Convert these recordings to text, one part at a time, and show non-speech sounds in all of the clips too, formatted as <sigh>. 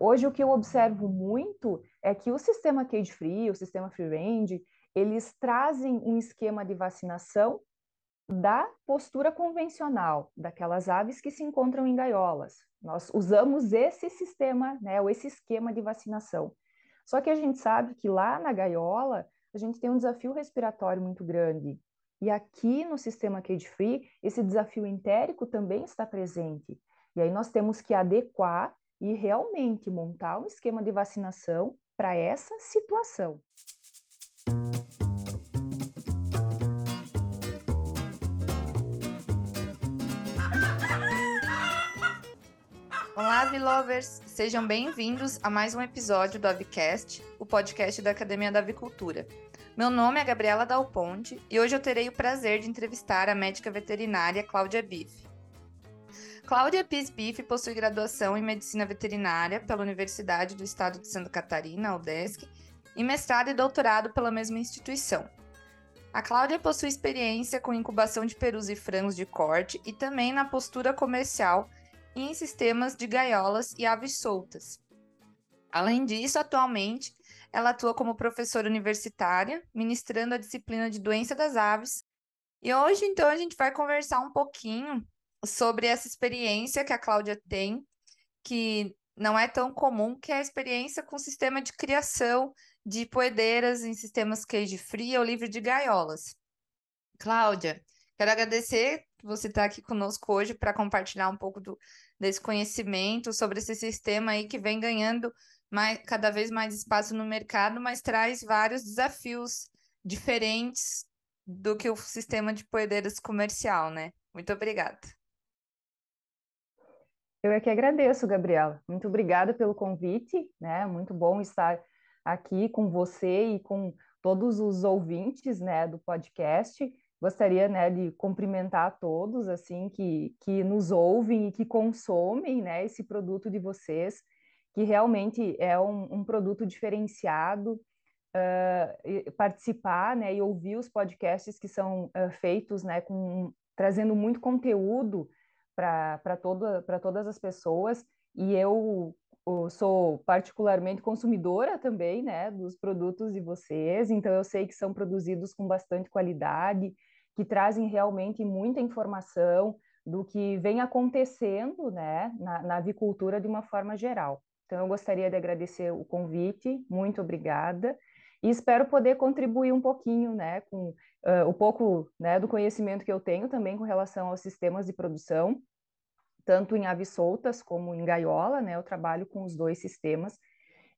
Hoje, o que eu observo muito é que o sistema cage-free, o sistema free-range, eles trazem um esquema de vacinação da postura convencional, daquelas aves que se encontram em gaiolas. Nós usamos esse sistema, né, ou esse esquema de vacinação. Só que a gente sabe que lá na gaiola, a gente tem um desafio respiratório muito grande. E aqui no sistema cage-free, esse desafio entérico também está presente. E aí nós temos que adequar e realmente montar um esquema de vacinação para essa situação. Olá, Avilovers! Sejam bem-vindos a mais um episódio do Avicast, o podcast da Academia da Avicultura. Meu nome é Gabriela Dal Ponte e hoje eu terei o prazer de entrevistar a médica veterinária Cláudia Biff. Cláudia Pis Biff possui graduação em Medicina Veterinária pela Universidade do Estado de Santa Catarina, UDESC, e mestrado e doutorado pela mesma instituição. A Cláudia possui experiência com incubação de perus e frangos de corte e também na postura comercial e em sistemas de gaiolas e aves soltas. Além disso, atualmente, ela atua como professora universitária, ministrando a disciplina de doença das aves. E hoje, então, a gente vai conversar um pouquinho sobre essa experiência que a Cláudia tem, que não é tão comum, que é a experiência com o sistema de criação de poedeiras em sistemas cage free ou livre de gaiolas. Cláudia, quero agradecer que você está aqui conosco hoje para compartilhar um pouco do, desse conhecimento sobre esse sistema aí que vem ganhando mais, cada vez mais espaço no mercado, mas traz vários desafios diferentes do que o sistema de poedeiras comercial, né? Muito obrigada. Eu é que agradeço, Gabriela. Muito obrigada pelo convite, né? Muito bom estar aqui com você e com todos os ouvintes, né, do podcast. Gostaria, né, de cumprimentar todos, assim, que, que nos ouvem e que consomem, né, esse produto de vocês, que realmente é um, um produto diferenciado. Uh, participar, né, e ouvir os podcasts que são uh, feitos, né, com trazendo muito conteúdo para toda, todas as pessoas, e eu, eu sou particularmente consumidora também, né, dos produtos de vocês, então eu sei que são produzidos com bastante qualidade, que trazem realmente muita informação do que vem acontecendo, né, na, na avicultura de uma forma geral. Então eu gostaria de agradecer o convite, muito obrigada, e espero poder contribuir um pouquinho, né, com uh, o pouco, né, do conhecimento que eu tenho também com relação aos sistemas de produção, tanto em aves soltas como em gaiola, né, eu trabalho com os dois sistemas,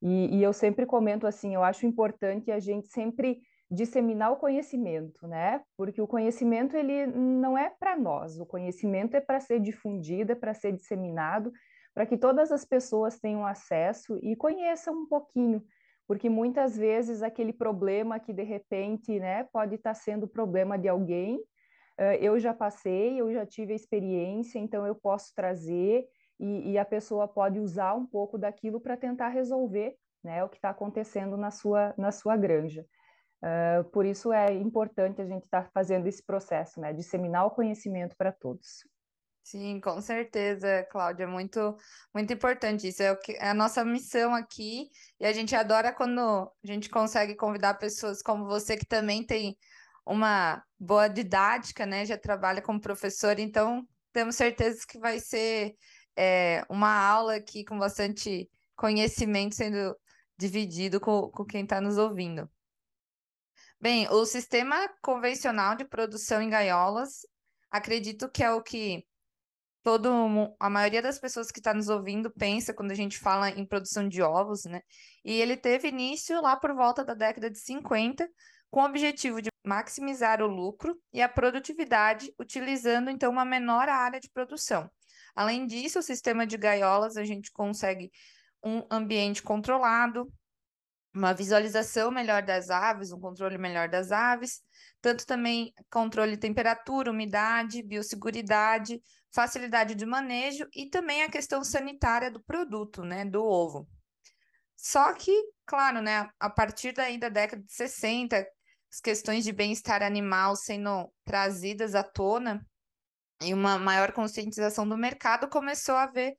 e, e eu sempre comento assim, eu acho importante a gente sempre disseminar o conhecimento, né, porque o conhecimento, ele não é para nós, o conhecimento é para ser difundido, é para ser disseminado, para que todas as pessoas tenham acesso e conheçam um pouquinho porque muitas vezes aquele problema que de repente né, pode estar tá sendo problema de alguém, eu já passei, eu já tive a experiência, então eu posso trazer e, e a pessoa pode usar um pouco daquilo para tentar resolver né, o que está acontecendo na sua, na sua granja. Uh, por isso é importante a gente estar tá fazendo esse processo, né, disseminar o conhecimento para todos. Sim, com certeza, Cláudia, é muito, muito importante isso. É, o que, é a nossa missão aqui, e a gente adora quando a gente consegue convidar pessoas como você, que também tem uma boa didática, né? Já trabalha como professor, então temos certeza que vai ser é, uma aula aqui com bastante conhecimento sendo dividido com, com quem está nos ouvindo. Bem, o sistema convencional de produção em gaiolas, acredito que é o que todo a maioria das pessoas que está nos ouvindo pensa quando a gente fala em produção de ovos, né? E ele teve início lá por volta da década de 50, com o objetivo de maximizar o lucro e a produtividade, utilizando então uma menor área de produção. Além disso, o sistema de gaiolas a gente consegue um ambiente controlado, uma visualização melhor das aves, um controle melhor das aves, tanto também controle de temperatura, umidade, biosseguridade, facilidade de manejo e também a questão sanitária do produto, né, do ovo. Só que, claro, né, a partir daí da década de 60, as questões de bem-estar animal sendo trazidas à tona e uma maior conscientização do mercado, começou a haver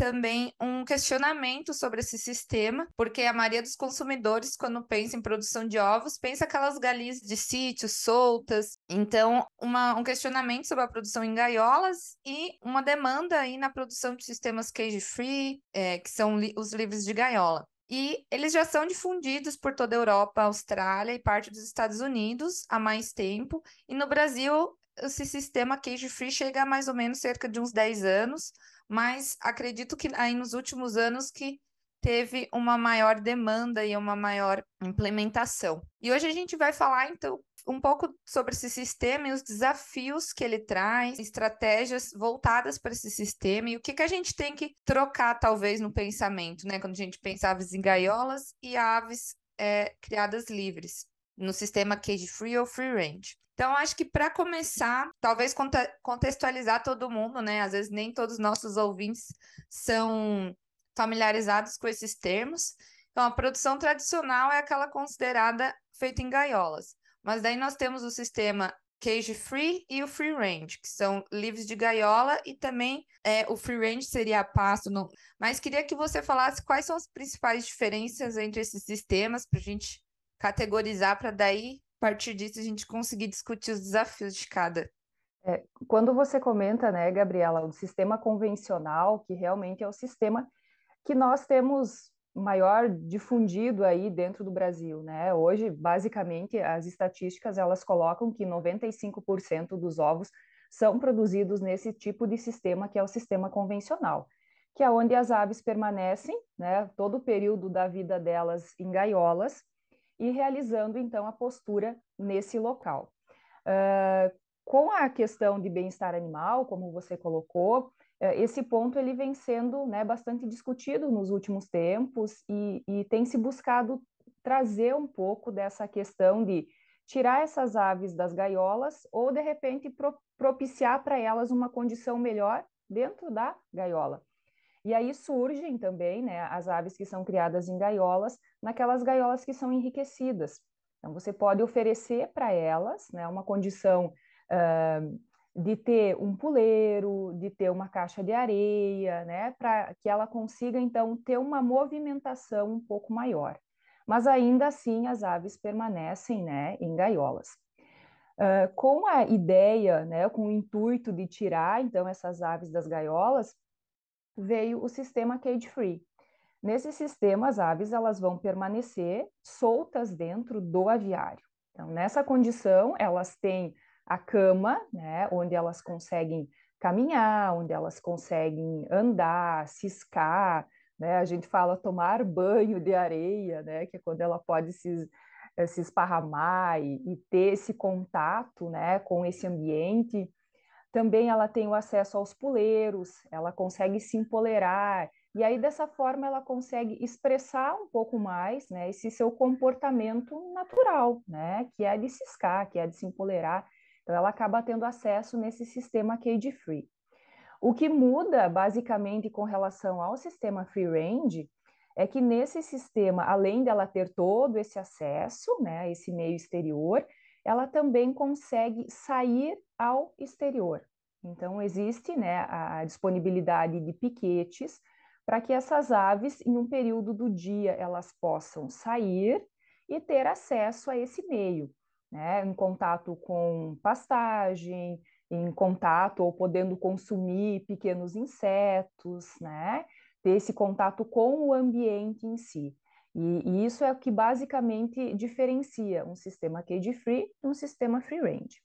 também um questionamento sobre esse sistema, porque a maioria dos consumidores, quando pensa em produção de ovos, pensa aquelas galinhas de sítio soltas. Então, uma, um questionamento sobre a produção em gaiolas e uma demanda aí na produção de sistemas cage-free, é, que são li os livres de gaiola. E eles já são difundidos por toda a Europa, Austrália e parte dos Estados Unidos há mais tempo. E no Brasil, esse sistema cage free chega a mais ou menos cerca de uns 10 anos, mas acredito que aí nos últimos anos que teve uma maior demanda e uma maior implementação. E hoje a gente vai falar então um pouco sobre esse sistema e os desafios que ele traz, estratégias voltadas para esse sistema e o que, que a gente tem que trocar, talvez, no pensamento, né? Quando a gente pensa aves em gaiolas e aves é, criadas livres, no sistema cage free ou free range. Então, acho que para começar, talvez contextualizar todo mundo, né? Às vezes nem todos os nossos ouvintes são familiarizados com esses termos. Então, a produção tradicional é aquela considerada feita em gaiolas. Mas daí nós temos o sistema cage free e o free range, que são livres de gaiola e também é, o free range seria pasto. No... Mas queria que você falasse quais são as principais diferenças entre esses sistemas para a gente categorizar, para daí, a partir disso, a gente conseguir discutir os desafios de cada. É, quando você comenta, né, Gabriela, o sistema convencional, que realmente é o sistema que nós temos maior difundido aí dentro do Brasil, né? Hoje, basicamente, as estatísticas elas colocam que 95% dos ovos são produzidos nesse tipo de sistema que é o sistema convencional, que é onde as aves permanecem, né, todo o período da vida delas em gaiolas e realizando então a postura nesse local. Uh, com a questão de bem-estar animal, como você colocou, é, esse ponto ele vem sendo né, bastante discutido nos últimos tempos e, e tem se buscado trazer um pouco dessa questão de tirar essas aves das gaiolas ou de repente pro, propiciar para elas uma condição melhor dentro da gaiola. E aí surgem também né, as aves que são criadas em gaiolas, naquelas gaiolas que são enriquecidas. Então, você pode oferecer para elas né, uma condição uh, de ter um puleiro, de ter uma caixa de areia, né, para que ela consiga então ter uma movimentação um pouco maior. Mas ainda assim as aves permanecem, né, em gaiolas. Uh, com a ideia, né, com o intuito de tirar então essas aves das gaiolas, veio o sistema cage free. Nesse sistema as aves elas vão permanecer soltas dentro do aviário. Então nessa condição elas têm a cama, né, onde elas conseguem caminhar, onde elas conseguem andar, ciscar, né? A gente fala tomar banho de areia, né, que é quando ela pode se, eh, se esparramar e, e ter esse contato, né, com esse ambiente. Também ela tem o acesso aos puleiros, ela consegue se empolerar, e aí dessa forma ela consegue expressar um pouco mais, né, esse seu comportamento natural, né, que é de ciscar, que é de se empolerar. Então, ela acaba tendo acesso nesse sistema cage free. O que muda, basicamente, com relação ao sistema free range, é que nesse sistema, além dela ter todo esse acesso, né, esse meio exterior, ela também consegue sair ao exterior. Então, existe né, a disponibilidade de piquetes para que essas aves, em um período do dia, elas possam sair e ter acesso a esse meio né, em contato com pastagem, em contato ou podendo consumir pequenos insetos, né, ter esse contato com o ambiente em si. E, e isso é o que basicamente diferencia um sistema cage-free de um sistema free-range.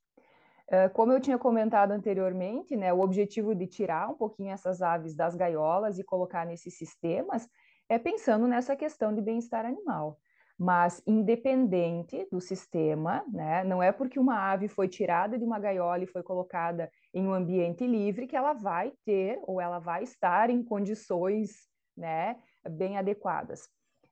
Uh, como eu tinha comentado anteriormente, né, o objetivo de tirar um pouquinho essas aves das gaiolas e colocar nesses sistemas é pensando nessa questão de bem-estar animal mas independente do sistema, né? Não é porque uma ave foi tirada de uma gaiola e foi colocada em um ambiente livre que ela vai ter ou ela vai estar em condições, né, bem adequadas.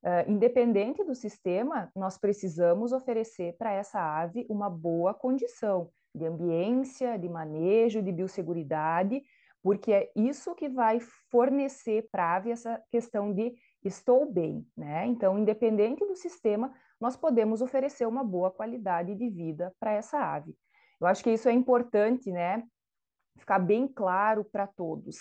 Uh, independente do sistema, nós precisamos oferecer para essa ave uma boa condição de ambiência, de manejo, de biosseguridade, porque é isso que vai fornecer para a ave essa questão de estou bem, né? Então, independente do sistema, nós podemos oferecer uma boa qualidade de vida para essa ave. Eu acho que isso é importante, né? Ficar bem claro para todos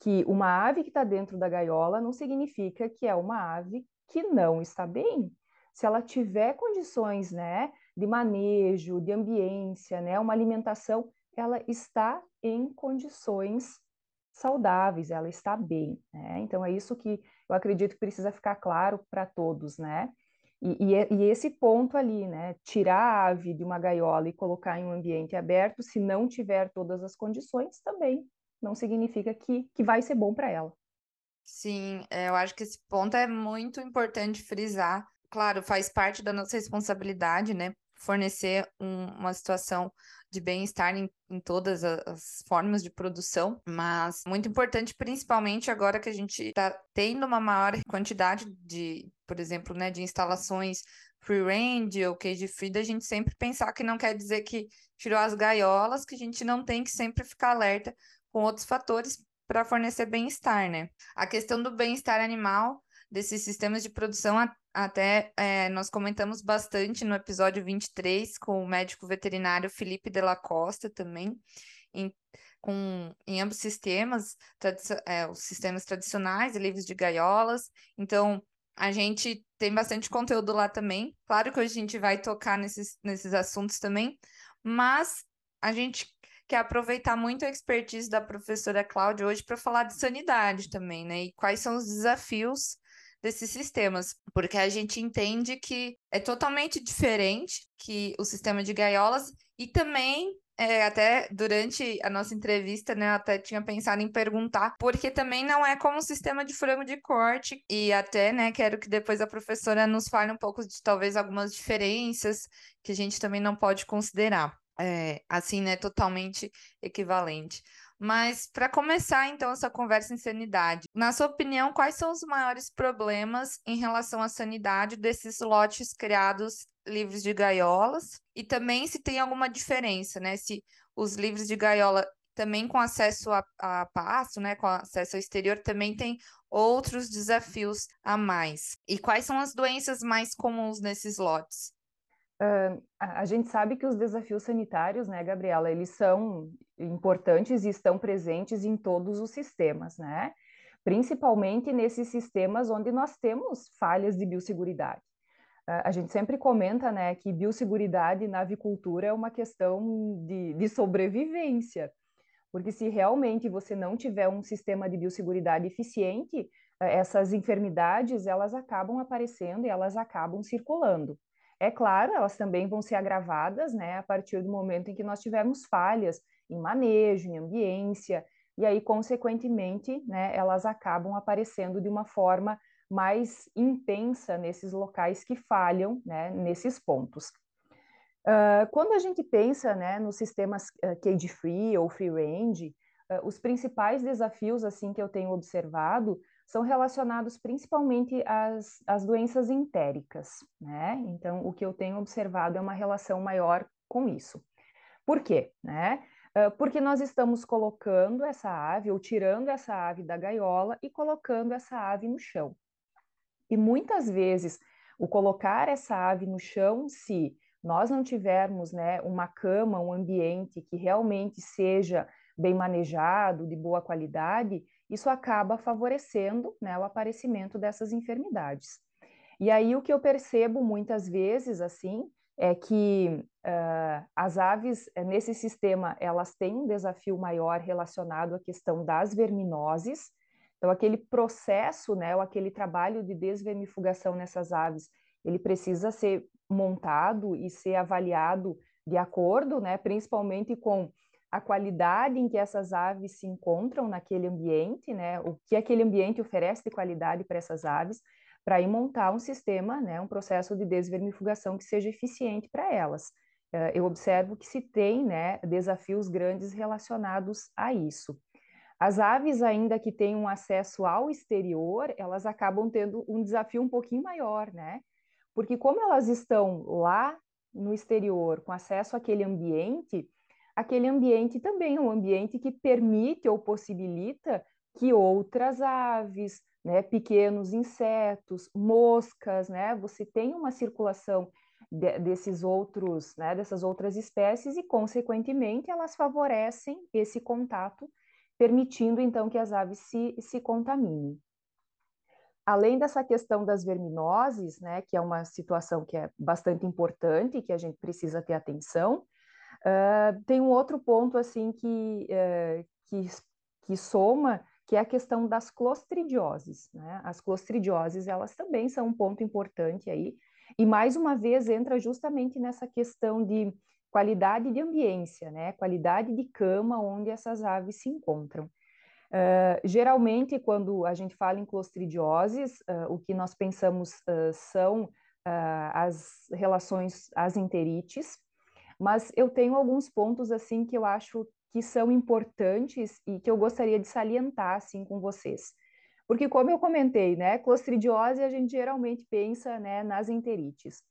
que uma ave que está dentro da gaiola não significa que é uma ave que não está bem. Se ela tiver condições, né, de manejo, de ambiência, né, uma alimentação, ela está em condições saudáveis, ela está bem, né? Então é isso que eu acredito que precisa ficar claro para todos, né? E, e, e, esse ponto ali, né? Tirar a ave de uma gaiola e colocar em um ambiente aberto, se não tiver todas as condições, também não significa que, que vai ser bom para ela. Sim, é, eu acho que esse ponto é muito importante frisar. Claro, faz parte da nossa responsabilidade, né? Fornecer um, uma situação de bem-estar em, em, todas as formas de produção, mas muito importante, principalmente agora que a gente está tendo uma maior quantidade de, por exemplo, né, de instalações free range ou cage free, da gente sempre pensar que não quer dizer que tirou as gaiolas, que a gente não tem que sempre ficar alerta com outros fatores para fornecer bem-estar, né? A questão do bem-estar animal desses sistemas de produção, até é, nós comentamos bastante no episódio 23 com o médico veterinário Felipe Della Costa também, em, com, em ambos sistemas, é, os sistemas tradicionais livres de gaiolas. Então, a gente tem bastante conteúdo lá também. Claro que hoje a gente vai tocar nesses, nesses assuntos também, mas a gente quer aproveitar muito a expertise da professora Cláudia hoje para falar de sanidade também, né? E quais são os desafios desses sistemas, porque a gente entende que é totalmente diferente que o sistema de gaiolas e também é, até durante a nossa entrevista, né, eu até tinha pensado em perguntar, porque também não é como o sistema de frango de corte, e até, né, quero que depois a professora nos fale um pouco de talvez algumas diferenças que a gente também não pode considerar é, assim, né, totalmente equivalente. Mas para começar então essa conversa em sanidade, na sua opinião, quais são os maiores problemas em relação à sanidade desses lotes criados livres de gaiolas? E também se tem alguma diferença, né? Se os livros de gaiola também com acesso a, a pasto, né, com acesso ao exterior, também tem outros desafios a mais. E quais são as doenças mais comuns nesses lotes? Uh, a gente sabe que os desafios sanitários, né, Gabriela, eles são importantes e estão presentes em todos os sistemas, né? Principalmente nesses sistemas onde nós temos falhas de biosseguridade. Uh, a gente sempre comenta, né, que biosseguridade na avicultura é uma questão de, de sobrevivência, porque se realmente você não tiver um sistema de biosseguridade eficiente, essas enfermidades, elas acabam aparecendo e elas acabam circulando. É claro, elas também vão ser agravadas, né, a partir do momento em que nós tivermos falhas em manejo, em ambiência, e aí, consequentemente, né, elas acabam aparecendo de uma forma mais intensa nesses locais que falham, né, nesses pontos. Uh, quando a gente pensa, né, nos sistemas uh, cage-free ou free-range, uh, os principais desafios, assim, que eu tenho observado são relacionados principalmente às, às doenças entéricas, né? Então, o que eu tenho observado é uma relação maior com isso. Por quê? Né? Porque nós estamos colocando essa ave, ou tirando essa ave da gaiola e colocando essa ave no chão. E muitas vezes, o colocar essa ave no chão, se nós não tivermos né, uma cama, um ambiente que realmente seja bem manejado, de boa qualidade, isso acaba favorecendo né, o aparecimento dessas enfermidades. E aí o que eu percebo muitas vezes, assim, é que uh, as aves eh, nesse sistema elas têm um desafio maior relacionado à questão das verminoses. Então aquele processo, né, ou aquele trabalho de desvermifugação nessas aves, ele precisa ser montado e ser avaliado de acordo, né, principalmente com a qualidade em que essas aves se encontram naquele ambiente, né? O que aquele ambiente oferece de qualidade para essas aves, para ir montar um sistema, né? Um processo de desvermifugação que seja eficiente para elas. Uh, eu observo que se tem, né? Desafios grandes relacionados a isso. As aves, ainda que tenham acesso ao exterior, elas acabam tendo um desafio um pouquinho maior, né? Porque como elas estão lá no exterior, com acesso àquele ambiente, aquele ambiente também é um ambiente que permite ou possibilita que outras aves, né, pequenos insetos, moscas, né, você tenha uma circulação de, desses outros, né, dessas outras espécies e, consequentemente, elas favorecem esse contato permitindo então que as aves se, se contaminem. Além dessa questão das verminoses, né, que é uma situação que é bastante importante, que a gente precisa ter atenção, uh, tem um outro ponto assim que, uh, que, que soma, que é a questão das clostridioses. Né? As clostridioses, elas também são um ponto importante aí, e mais uma vez entra justamente nessa questão de qualidade de ambiência, né? qualidade de cama onde essas aves se encontram. Uh, geralmente, quando a gente fala em clostridioses, uh, o que nós pensamos uh, são as relações, as enterites, mas eu tenho alguns pontos assim que eu acho que são importantes e que eu gostaria de salientar assim com vocês. Porque como eu comentei, né, clostridiose a gente geralmente pensa, né, nas enterites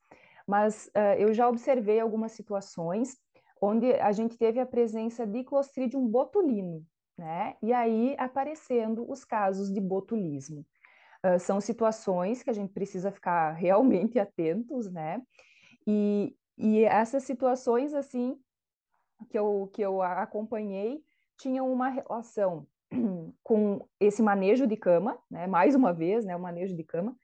mas uh, eu já observei algumas situações onde a gente teve a presença de Clostridium botulino, né? E aí aparecendo os casos de botulismo. Uh, são situações que a gente precisa ficar <laughs> realmente atentos, né? E, e essas situações, assim, que eu, que eu acompanhei, tinham uma relação <clears throat> com esse manejo de cama, né? Mais uma vez, né? O manejo de cama,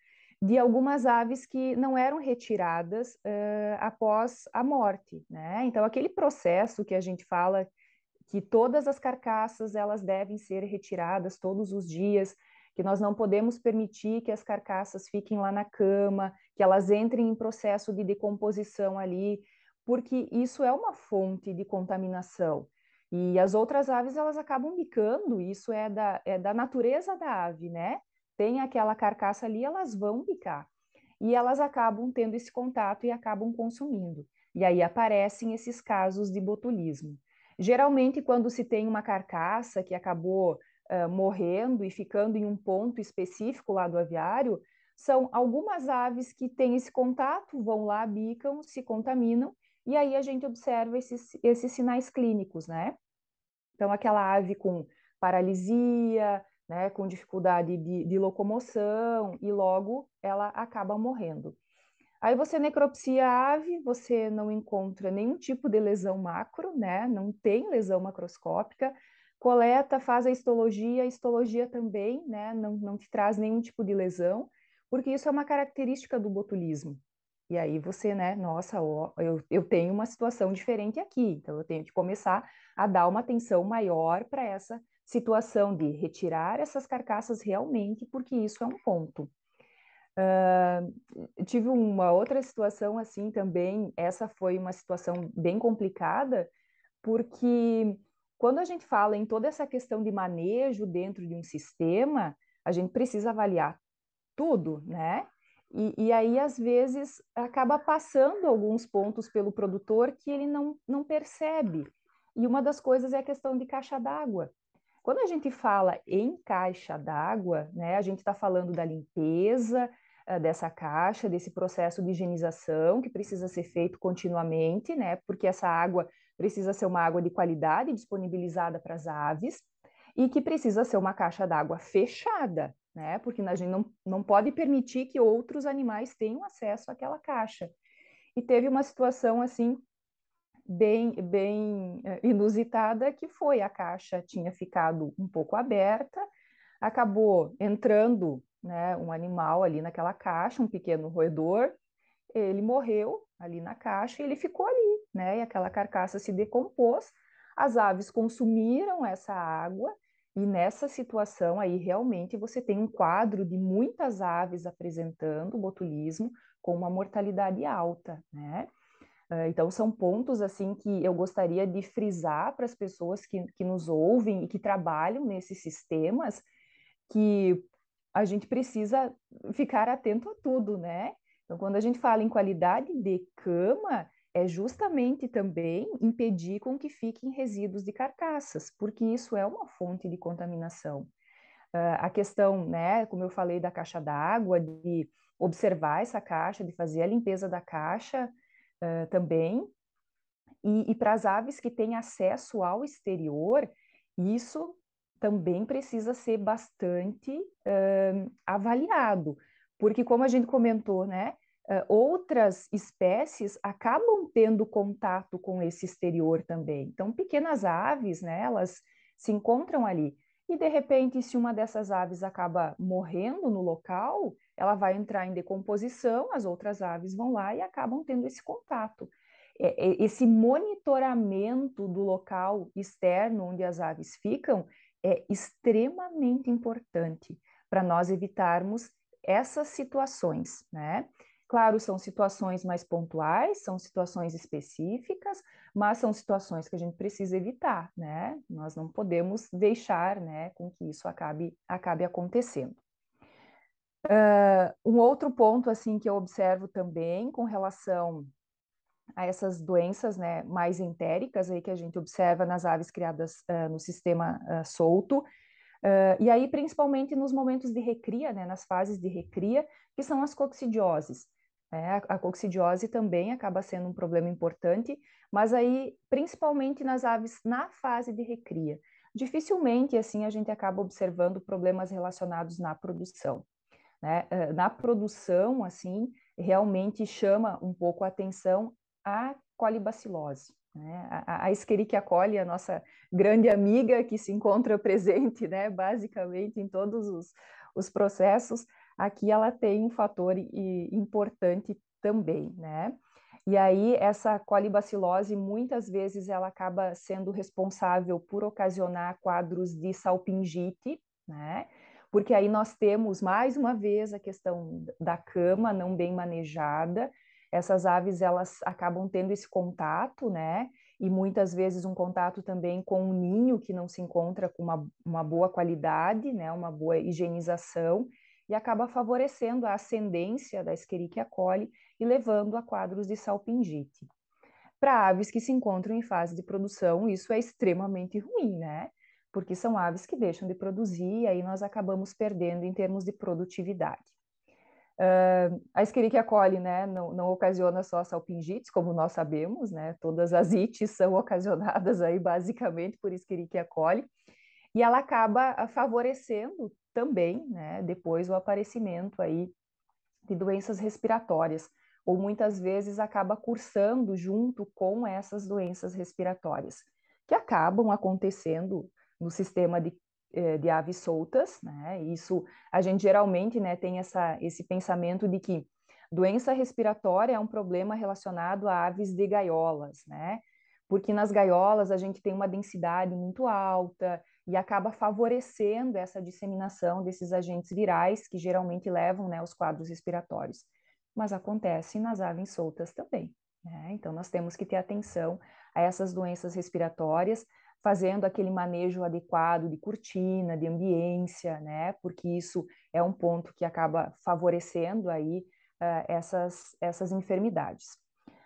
de algumas aves que não eram retiradas uh, após a morte, né? Então aquele processo que a gente fala que todas as carcaças elas devem ser retiradas todos os dias, que nós não podemos permitir que as carcaças fiquem lá na cama, que elas entrem em processo de decomposição ali, porque isso é uma fonte de contaminação. E as outras aves elas acabam bicando, isso é da, é da natureza da ave, né? tem aquela carcaça ali, elas vão picar. E elas acabam tendo esse contato e acabam consumindo. E aí aparecem esses casos de botulismo. Geralmente, quando se tem uma carcaça que acabou uh, morrendo e ficando em um ponto específico lá do aviário, são algumas aves que têm esse contato, vão lá, bicam, se contaminam, e aí a gente observa esses, esses sinais clínicos, né? Então, aquela ave com paralisia, né, com dificuldade de, de locomoção e logo ela acaba morrendo. Aí você necropsia a ave, você não encontra nenhum tipo de lesão macro, né? Não tem lesão macroscópica. Coleta, faz a histologia, a histologia também, né? Não, não te traz nenhum tipo de lesão, porque isso é uma característica do botulismo. E aí você, né? Nossa, ó, eu, eu tenho uma situação diferente aqui, então eu tenho que começar a dar uma atenção maior para essa situação de retirar essas carcaças realmente, porque isso é um ponto. Uh, tive uma outra situação assim também, essa foi uma situação bem complicada, porque quando a gente fala em toda essa questão de manejo dentro de um sistema, a gente precisa avaliar tudo, né? E, e, aí, às vezes, acaba passando alguns pontos pelo produtor que ele não, não percebe. E uma das coisas é a questão de caixa d'água. Quando a gente fala em caixa d'água, né, a gente está falando da limpeza uh, dessa caixa, desse processo de higienização que precisa ser feito continuamente, né, porque essa água precisa ser uma água de qualidade disponibilizada para as aves e que precisa ser uma caixa d'água fechada, né, porque a gente não, não pode permitir que outros animais tenham acesso àquela caixa. E teve uma situação assim bem, bem eh, inusitada, que foi a caixa tinha ficado um pouco aberta, acabou entrando né, um animal ali naquela caixa, um pequeno roedor, ele morreu ali na caixa e ele ficou ali, né? E aquela carcaça se decompôs, as aves consumiram essa água, e nessa situação aí realmente você tem um quadro de muitas aves apresentando botulismo com uma mortalidade alta, né? Ah, então, são pontos assim que eu gostaria de frisar para as pessoas que, que nos ouvem e que trabalham nesses sistemas, que a gente precisa ficar atento a tudo, né? Então, quando a gente fala em qualidade de cama, é justamente também impedir com que fiquem resíduos de carcaças, porque isso é uma fonte de contaminação. Uh, a questão, né, como eu falei da caixa d'água, de observar essa caixa, de fazer a limpeza da caixa, uh, também. E, e para as aves que têm acesso ao exterior, isso também precisa ser bastante uh, avaliado, porque como a gente comentou, né, uh, outras espécies acabam tendo contato com esse exterior também. Então, pequenas aves, né, elas se encontram ali. E de repente, se uma dessas aves acaba morrendo no local, ela vai entrar em decomposição, as outras aves vão lá e acabam tendo esse contato. É, é, esse monitoramento do local externo onde as aves ficam é extremamente importante para nós evitarmos essas situações, né? Claro, são situações mais pontuais, são situações específicas, mas são situações que a gente precisa evitar, né? Nós não podemos deixar, né, com que isso acabe, acabe acontecendo. Uh, um outro ponto, assim, que eu observo também com relação a essas doenças, né, mais entéricas aí que a gente observa nas aves criadas uh, no sistema uh, solto, e aí principalmente nos momentos de recria, né, nas fases de recria, que são as coccidioses. É, a coccidiose também acaba sendo um problema importante, mas aí principalmente nas aves na fase de recria. Dificilmente assim a gente acaba observando problemas relacionados na produção. Né? Na produção, assim, realmente chama um pouco a atenção a colibacilose. Né? A, a Escherichia coli, a nossa grande amiga que se encontra <laughs> presente, né, basicamente em todos os, os processos, aqui ela tem um fator importante também, né? E aí essa colibacilose muitas vezes ela acaba sendo responsável por ocasionar quadros de salpingite, né? Porque aí nós temos mais uma vez a questão da cama não bem manejada. Essas aves elas acabam tendo esse contato, né? E muitas vezes um contato também com um ninho que não se encontra com uma, uma boa qualidade, né? Uma boa higienização e acaba favorecendo a ascendência da Escherichia coli e levando a quadros de salpingite. Para aves que se encontram em fase de produção, isso é extremamente ruim, né? Porque são aves que deixam de produzir e aí nós acabamos perdendo em termos de produtividade. Uh, a Escherichia coli, né, não, não ocasiona só salpingites, como nós sabemos, né? Todas as ites são ocasionadas aí basicamente por Escherichia coli. E ela acaba favorecendo também, né, depois o aparecimento aí de doenças respiratórias, ou muitas vezes acaba cursando junto com essas doenças respiratórias, que acabam acontecendo no sistema de, eh, de aves soltas, né? Isso a gente geralmente, né, tem essa, esse pensamento de que doença respiratória é um problema relacionado a aves de gaiolas, né? Porque nas gaiolas a gente tem uma densidade muito alta, e acaba favorecendo essa disseminação desses agentes virais que geralmente levam né, os quadros respiratórios. Mas acontece nas aves soltas também. Né? Então, nós temos que ter atenção a essas doenças respiratórias, fazendo aquele manejo adequado de cortina, de ambiência, né? Porque isso é um ponto que acaba favorecendo aí uh, essas, essas enfermidades.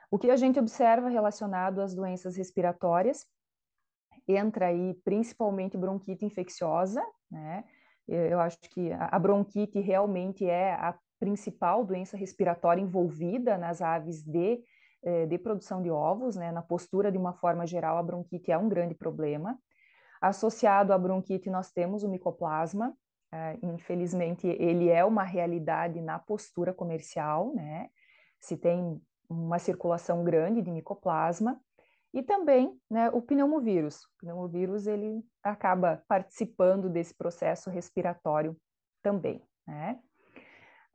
O que a gente observa relacionado às doenças respiratórias entra aí principalmente bronquite infecciosa, né? Eu acho que a bronquite realmente é a principal doença respiratória envolvida nas aves de, eh, de produção de ovos, né? Na postura, de uma forma geral, a bronquite é um grande problema. Associado à bronquite, nós temos o micoplasma. É, infelizmente, ele é uma realidade na postura comercial, né? Se tem uma circulação grande de micoplasma. E também né, o pneumovírus. O pneumovírus ele acaba participando desse processo respiratório também. Né?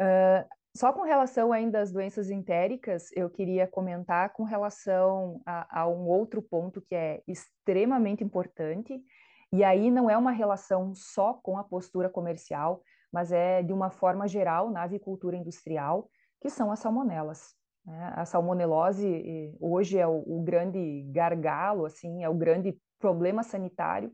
Uh, só com relação ainda às doenças entéricas, eu queria comentar com relação a, a, um outro ponto que é extremamente importante, e aí não é uma relação só com a postura comercial, mas é de uma forma geral na avicultura industrial, que são as salmonelas. Né? A salmonelose hoje é o, o, grande gargalo, assim, é o grande problema sanitário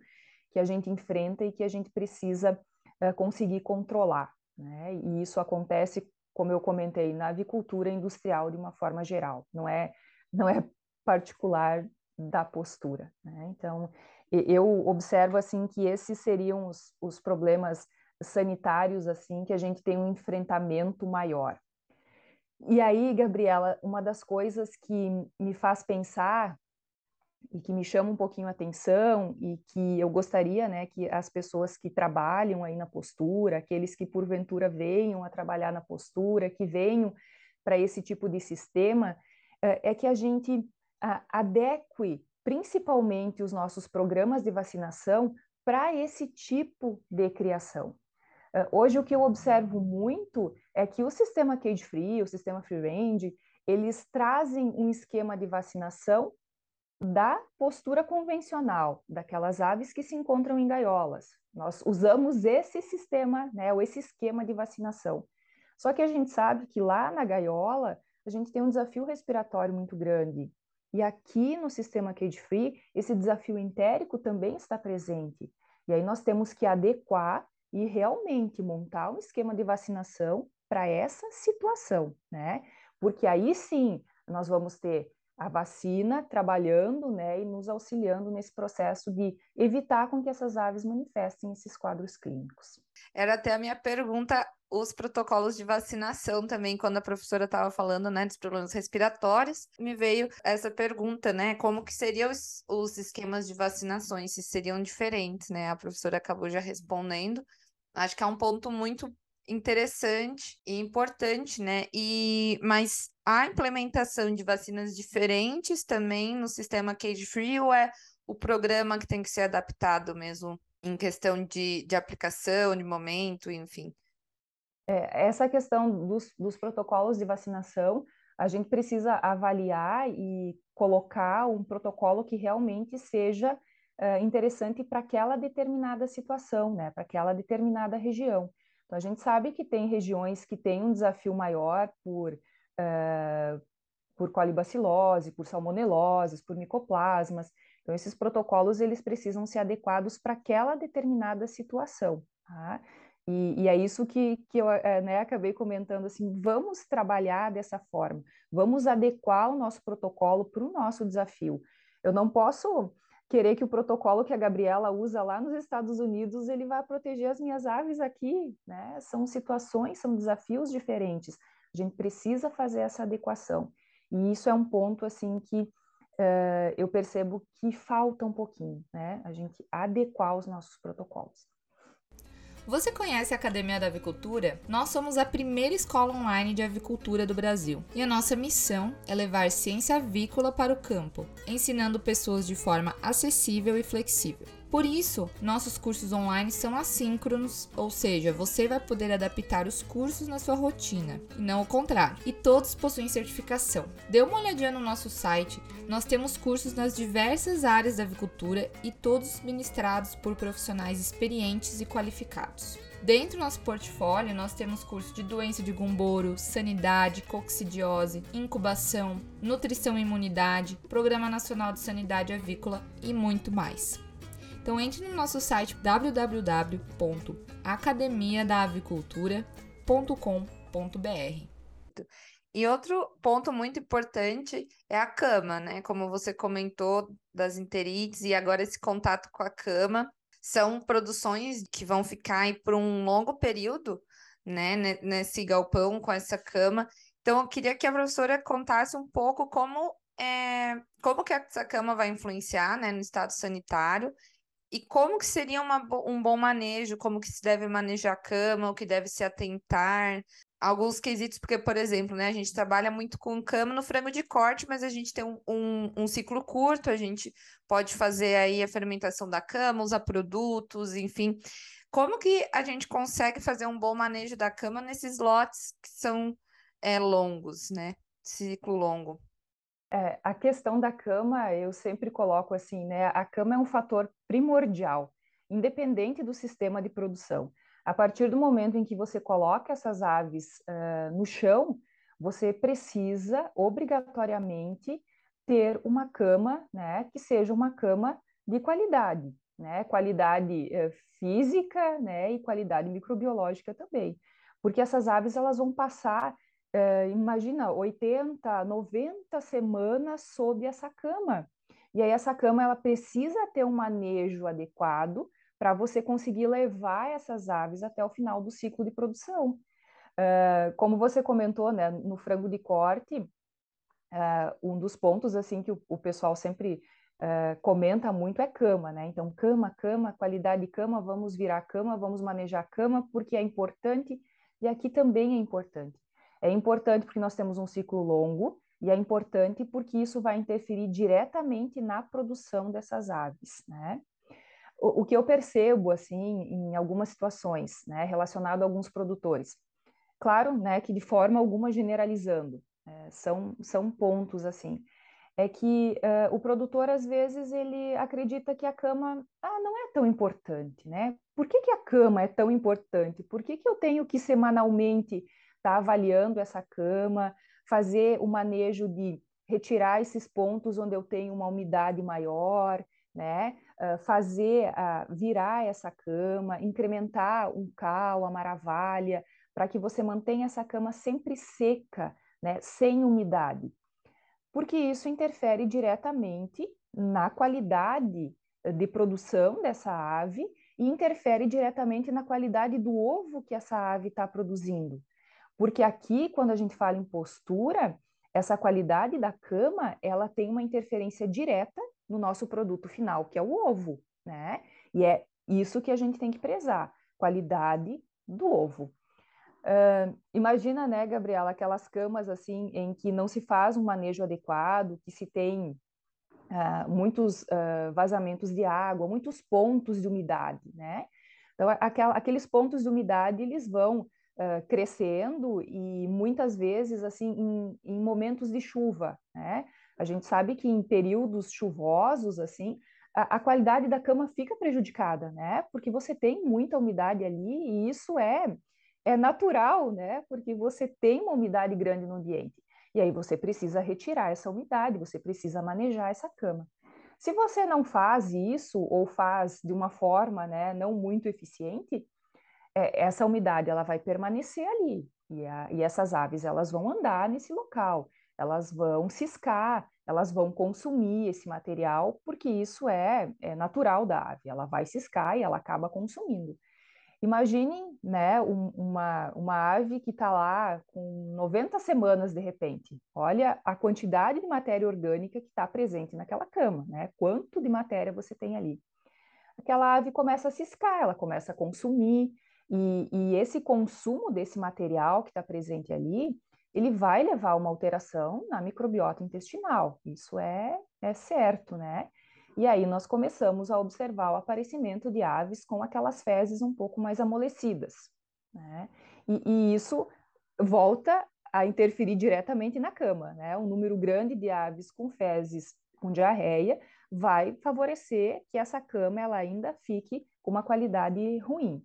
que a gente enfrenta e que a gente precisa uh, conseguir controlar. Né? E isso acontece, como eu comentei, na avicultura industrial de uma forma geral, não é, não é particular da postura. Né? Então, eu observo assim que esses seriam os, os problemas sanitários assim que a gente tem um enfrentamento maior. E aí, Gabriela, uma das coisas que me faz pensar e que me chama um pouquinho a atenção e que eu gostaria, né, que as pessoas que trabalham aí na postura, aqueles que porventura venham a trabalhar na postura, que venham para esse tipo de sistema, é que a gente adeque principalmente os nossos programas de vacinação para esse tipo de criação. Uh, hoje, o que eu observo muito é que o sistema cage-free, o sistema free-range, eles trazem um esquema de vacinação da postura convencional, daquelas aves que se encontram em gaiolas. Nós usamos esse sistema, né, ou esse esquema de vacinação. Só que a gente sabe que lá na gaiola, a gente tem um desafio respiratório muito grande. E aqui no sistema cage-free, esse desafio entérico também está presente. E aí nós temos que adequar e realmente montar um esquema de vacinação para essa situação, né? Porque aí sim nós vamos ter a vacina trabalhando, né, e nos auxiliando nesse processo de evitar com que essas aves manifestem esses quadros clínicos. Era até a minha pergunta, os protocolos de vacinação também, quando a professora estava falando, né, dos problemas respiratórios, me veio essa pergunta, né, como que seriam os, os esquemas de vacinações, se seriam diferentes, né, a professora acabou já respondendo, acho que é um ponto muito interessante e importante, né? E mas a implementação de vacinas diferentes também no sistema cage free ou é o programa que tem que ser adaptado mesmo em questão de, de aplicação, de momento, enfim? É, essa questão dos, dos protocolos de vacinação, a gente precisa avaliar e colocar um protocolo que realmente seja uh, interessante para aquela determinada situação, né? Para aquela determinada região. Então, a gente sabe que tem regiões que têm um desafio maior por, uh, por colibacilose, por salmoneloses, por micoplasmas. Então, esses protocolos, eles precisam ser adequados para aquela determinada situação, tá? E, e, é isso que, que eu eh, né, acabei comentando, assim, vamos trabalhar dessa forma, vamos adequar o nosso protocolo para o nosso desafio. Eu não posso querer que o protocolo que a Gabriela usa lá nos Estados Unidos ele vai proteger as minhas aves aqui, né? São situações, são desafios diferentes. A gente precisa fazer essa adequação. E isso é um ponto assim que uh, eu percebo que falta um pouquinho, né? A gente adequar os nossos protocolos. Você conhece a Academia da Avicultura? Nós somos a primeira escola online de avicultura do Brasil e a nossa missão é levar ciência avícola para o campo, ensinando pessoas de forma acessível e flexível. Por isso, nossos cursos online são assíncronos, ou seja, você vai poder adaptar os cursos na sua rotina, e não o contrário. E todos possuem certificação. Dê uma olhadinha no nosso site, nós temos cursos nas diversas áreas da avicultura e todos ministrados por profissionais experientes e qualificados. Dentro do nosso portfólio, nós temos curso de doença de gumboro, sanidade, coccidiose, incubação, nutrição e imunidade, Programa Nacional de Sanidade Avícola e muito mais. Então entre no nosso site www.academiadaavicultura.com.br. E outro ponto muito importante é a cama, né? Como você comentou das enterites e agora esse contato com a cama são produções que vão ficar por um longo período, né, nesse galpão com essa cama. Então eu queria que a professora contasse um pouco como é, como que essa cama vai influenciar, né, no estado sanitário e como que seria uma, um bom manejo, como que se deve manejar a cama, o que deve se atentar, alguns quesitos, porque, por exemplo, né, a gente trabalha muito com cama no frango de corte, mas a gente tem um, um, um, ciclo curto, a gente pode fazer aí a fermentação da cama, usar produtos, enfim. Como que a gente consegue fazer um bom manejo da cama nesses lotes que são é, longos, né? Ciclo longo. É, a questão da cama, eu sempre coloco assim, né? A cama é um fator primordial, independente do sistema de produção. A partir do momento em que você coloca essas aves uh, no chão, você precisa obrigatoriamente ter uma cama, né? Que seja uma cama de qualidade, né? Qualidade uh, física, né? E qualidade microbiológica também, porque essas aves elas vão passar é, imagina, 80, 90 semanas sob essa cama. E aí essa cama ela precisa ter um manejo adequado para você conseguir levar essas aves até o final do ciclo de produção. Uh, como você comentou, né, no frango de corte, uh, um dos pontos assim que o, o pessoal sempre uh, comenta muito é cama, né? Então, cama, cama, qualidade de cama, vamos virar cama, vamos manejar cama, porque é importante, e aqui também é importante. É importante porque nós temos um ciclo longo e é importante porque isso vai interferir diretamente na produção dessas aves, né? o, o que eu percebo, assim, em algumas situações, né, relacionado a alguns produtores, claro, né, que de forma alguma generalizando, é, são, são pontos, assim, é que uh, o produtor, às vezes, ele acredita que a cama ah, não é tão importante, né? Por que, que a cama é tão importante? Por que, que eu tenho que semanalmente estar tá avaliando essa cama, fazer o manejo de retirar esses pontos onde eu tenho uma umidade maior, né? Uh, fazer, uh, virar essa cama, incrementar um cal, a maravalha, para que você mantenha essa cama sempre seca, né? Sem umidade porque isso interfere diretamente na qualidade eh, de produção dessa ave e interfere diretamente na qualidade do ovo que essa ave está produzindo. Porque aqui, quando a gente fala em postura, essa qualidade da cama, ela tem uma interferência direta no nosso produto final, que é o ovo, né? E é isso que a gente tem que prezar, qualidade do ovo. Uh, imagina, né, Gabriela, aquelas camas assim em que não se faz um manejo adequado, que se tem uh, muitos uh, vazamentos de água, muitos pontos de umidade, né? Então, aquel, aqueles pontos de umidade eles vão crescendo e muitas vezes assim em, em momentos de chuva, né? A gente sabe que em períodos chuvosos assim a, a qualidade da cama fica prejudicada, né? Porque você tem muita umidade ali e isso é é natural, né? Porque você tem uma umidade grande no ambiente. E aí você precisa retirar essa umidade, você precisa manejar essa cama. Se você não faz isso ou faz de uma forma, né, não muito eficiente, é, essa umidade ela vai permanecer ali e, a, e essas aves elas vão andar nesse local, elas vão ciscar, elas vão consumir esse material porque isso é, é natural da ave, ela vai ciscar e ela acaba consumindo. Imaginem, né, um, uma, uma ave que está lá com 90 semanas de repente. Olha a quantidade de matéria orgânica que está presente naquela cama, né? Quanto de matéria você tem ali. Aquela ave começa a ciscar, ela começa a consumir, e, e esse consumo desse material que está presente ali, ele vai levar a uma alteração na microbiota intestinal. Isso é, é certo, né? E aí nós começamos a observar o aparecimento de aves com aquelas fezes um pouco mais amolecidas. Né? E, e, isso volta a interferir diretamente na cama. Né? Um número grande de aves com fezes com diarreia vai favorecer que essa cama ela ainda fique com uma qualidade ruim.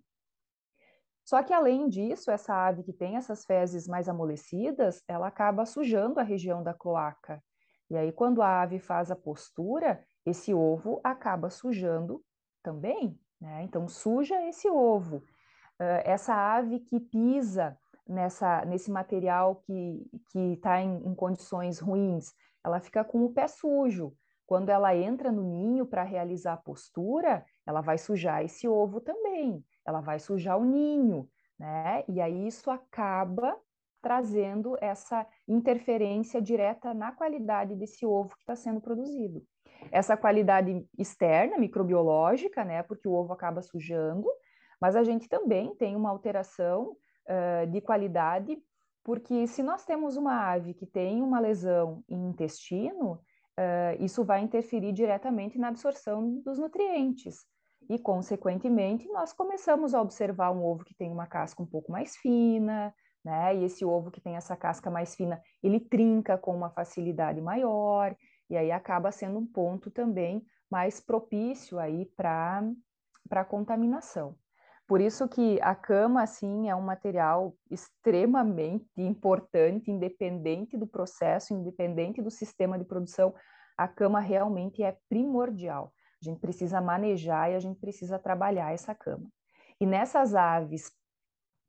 Só que além disso, essa ave que tem essas fezes mais amolecidas, ela acaba sujando a região da cloaca. E aí, quando a ave faz a postura, esse ovo acaba sujando também, né? Então, suja esse ovo. Uh, essa ave que pisa nessa, nesse material que está em, em condições ruins, ela fica com o pé sujo. Quando ela entra no ninho para realizar a postura, ela vai sujar esse ovo também, ela vai sujar o ninho, né? E aí isso acaba trazendo essa interferência direta na qualidade desse ovo que está sendo produzido essa qualidade externa, microbiológica, né, porque o ovo acaba sujando, mas a gente também tem uma alteração uh, de qualidade, porque se nós temos uma ave que tem uma lesão em intestino, uh, isso vai interferir diretamente na absorção dos nutrientes. E, consequentemente, nós começamos a observar um ovo que tem uma casca um pouco mais fina, né? E esse ovo que tem essa casca mais fina, ele trinca com uma facilidade maior, e aí acaba sendo um ponto também mais propício aí para a contaminação. Por isso que a cama, assim, é um material extremamente importante, independente do processo, independente do sistema de produção, a cama realmente é primordial. A gente precisa manejar e a gente precisa trabalhar essa cama. E nessas aves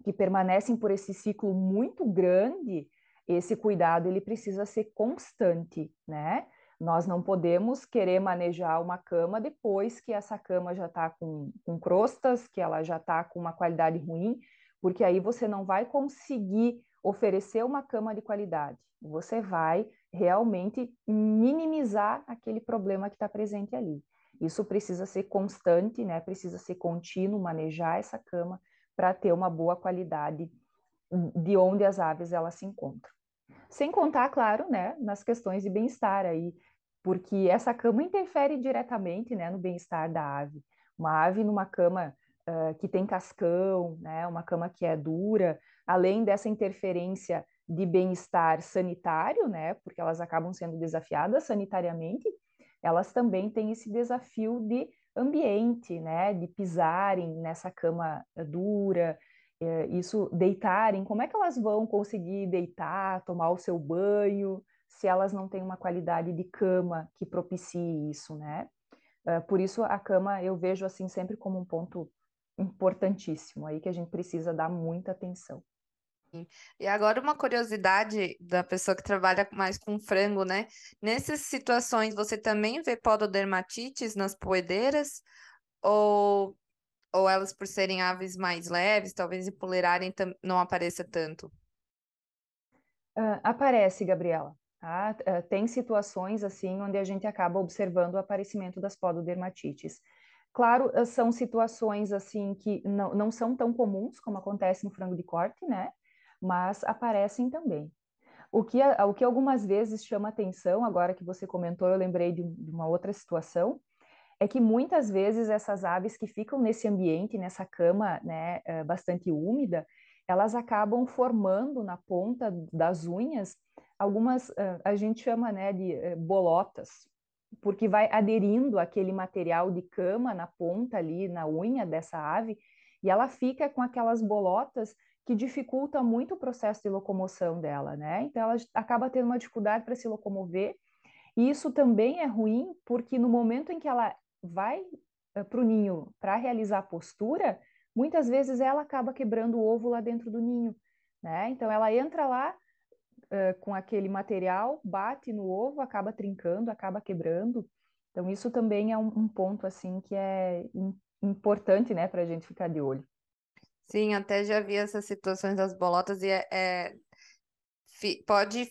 que permanecem por esse ciclo muito grande, esse cuidado ele precisa ser constante, né? Nós não podemos querer manejar uma cama depois que essa cama já está com, com crostas, que ela já está com uma qualidade ruim, porque aí você não vai conseguir oferecer uma cama de qualidade. Você vai realmente minimizar aquele problema que está presente ali. Isso precisa ser constante, né? Precisa ser contínuo, manejar essa cama para ter uma boa qualidade de onde as aves elas se encontram. Sem contar, claro, né, nas questões de bem-estar aí, porque essa cama interfere diretamente, né, no bem-estar da ave. Uma ave numa cama uh, que tem cascão, né, uma cama que é dura, além dessa interferência de bem-estar sanitário, né, porque elas acabam sendo desafiadas sanitariamente, elas também têm esse desafio de ambiente, né, de pisarem nessa cama dura, é, isso deitarem, como é que elas vão conseguir deitar, tomar o seu banho, se elas não têm uma qualidade de cama que propicie isso, né? É, por isso a cama eu vejo assim sempre como um ponto importantíssimo aí que a gente precisa dar muita atenção. E agora uma curiosidade da pessoa que trabalha mais com frango, né? Nessas situações você também vê pododermatites nas poedeiras ou ou elas por serem aves mais leves, talvez empoleirarem não apareça tanto? Uh, aparece, Gabriela. Tá? Uh, tem situações assim onde a gente acaba observando o aparecimento das pododermatites. Claro, são situações assim que não, não são tão comuns como acontece no frango de corte, né? Mas aparecem também. O que, o que algumas vezes chama atenção, agora que você comentou, eu lembrei de, uma outra situação, é que muitas vezes essas aves que ficam nesse ambiente, nessa cama né, eh, bastante úmida, elas acabam formando na ponta das unhas algumas, eh, a gente chama né, de eh, bolotas, porque vai aderindo aquele material de cama na ponta ali, na unha dessa ave, e ela fica com aquelas bolotas que dificulta muito o processo de locomoção dela, né? Então ela acaba tendo uma dificuldade para se locomover, e isso também é ruim, porque no momento em que ela vai eh, para o ninho para realizar a postura, muitas vezes ela acaba quebrando o ovo lá dentro do ninho, né? Então ela entra lá uh, com aquele material, bate no ovo, acaba trincando, acaba quebrando. Então isso também é um, um ponto assim que é importante, né, para a gente ficar de olho. Sim, até já vi essas situações das bolotas e é, é pode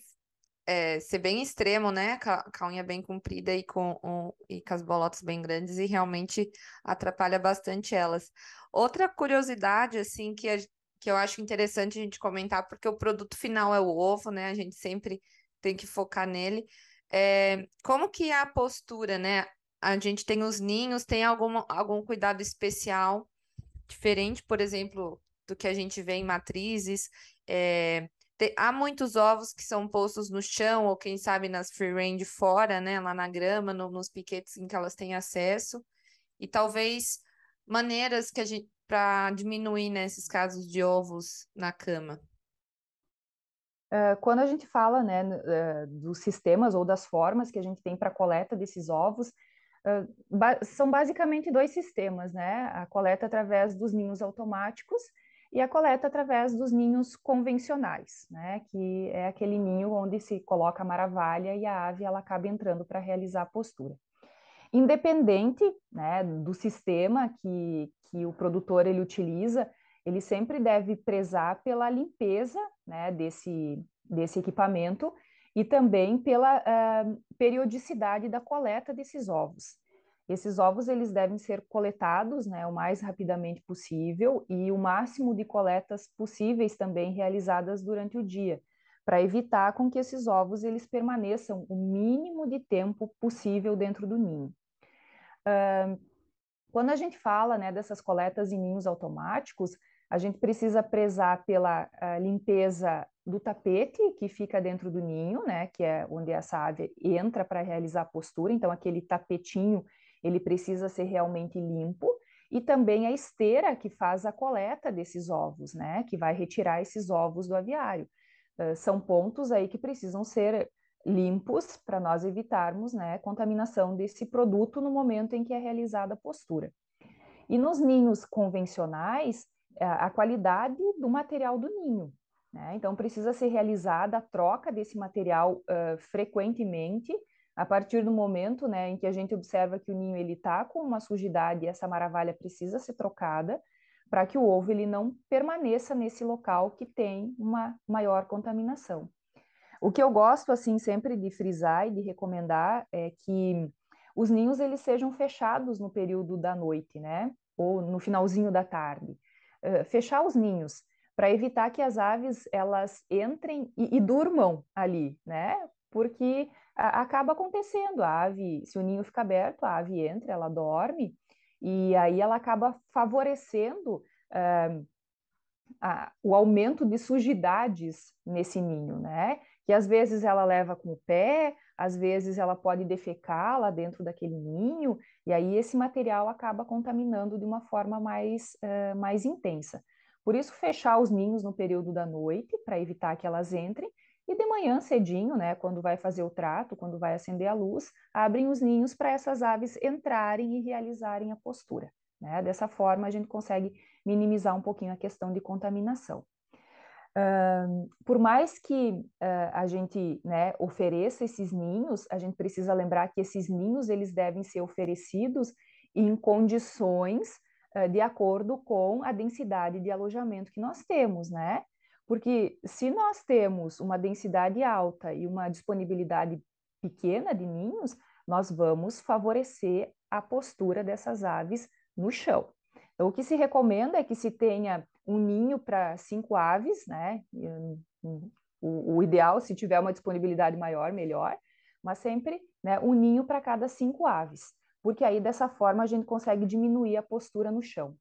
é, ser bem extremo, né? Com a, unha bem comprida e com, um, e com as bolotas bem grandes, e realmente atrapalha bastante elas. Outra curiosidade, assim, que, a, que eu acho interessante a gente comentar, porque o produto final é o ovo, né? A gente sempre tem que focar nele. É, como que é a postura, né? A gente tem os ninhos, tem algum, algum cuidado especial, diferente, por exemplo, do que a gente vê em matrizes. É, há muitos ovos que são postos no chão, ou quem sabe nas free range fora, né? Lá na grama, no, nos piquetes em que elas têm acesso. E talvez maneiras que a gente para diminuir né, casos de ovos na cama. Uh, quando a gente fala né, uh, dos sistemas ou das formas que a gente tem para coleta desses ovos, são basicamente dois sistemas, né? A coleta através dos ninhos automáticos e a coleta através dos ninhos convencionais, né, que é aquele ninho onde se coloca a maravalha e a ave ela acaba entrando para realizar a postura. Independente né, do sistema que, que o produtor ele utiliza, ele sempre deve prezar pela limpeza né, desse, desse equipamento e também pela uh, periodicidade da coleta desses ovos. Esses ovos eles devem ser coletados né, o mais rapidamente possível e o máximo de coletas possíveis também realizadas durante o dia, para evitar com que esses ovos eles permaneçam o mínimo de tempo possível dentro do ninho. Uh, quando a gente fala né, dessas coletas em ninhos automáticos, a gente precisa prezar pela limpeza do tapete que fica dentro do ninho, né, que é onde essa ave entra para realizar a postura. Então, aquele tapetinho ele precisa ser realmente limpo, e também a esteira que faz a coleta desses ovos, né, que vai retirar esses ovos do aviário. Uh, são pontos aí que precisam ser limpos para nós evitarmos, né, contaminação desse produto no momento em que é realizada a postura. E nos ninhos convencionais, a, a qualidade do material do ninho, né? Então, precisa ser realizada a troca desse material uh, frequentemente a partir do momento né, em que a gente observa que o ninho ele está com uma sujidade e essa maravilha precisa ser trocada para que o ovo ele não permaneça nesse local que tem uma maior contaminação. O que eu gosto assim sempre de frisar e de recomendar é que os ninhos eles sejam fechados no período da noite, né? Ou no finalzinho da tarde. Uh, fechar os ninhos para evitar que as aves elas entrem e, e durmam ali, né? Porque acaba acontecendo. A ave, se o ninho fica aberto, a ave entra, ela dorme, e aí ela acaba favorecendo uh, a, o aumento de sujidades nesse ninho, né? Que às vezes ela leva com o pé, às vezes ela pode defecar lá dentro daquele ninho, e aí esse material acaba contaminando de uma forma mais, uh, mais intensa. Por isso, fechar os ninhos no período da noite, para evitar que elas entrem, e de manhã cedinho, né, quando vai fazer o trato, quando vai acender a luz, abrem os ninhos para essas aves entrarem e realizarem a postura. Né? Dessa forma, a gente consegue minimizar um pouquinho a questão de contaminação. Uh, por mais que uh, a gente né, ofereça esses ninhos, a gente precisa lembrar que esses ninhos eles devem ser oferecidos em condições de acordo com a densidade de alojamento que nós temos, né? Porque se nós temos uma densidade alta e uma disponibilidade pequena de ninhos, nós vamos favorecer a postura dessas aves no chão. Então, o que se recomenda é que se tenha um ninho para cinco aves, né? O, o, ideal, se tiver uma disponibilidade maior, melhor, mas sempre né, um ninho para cada cinco aves, porque aí dessa forma a gente consegue diminuir a postura no chão.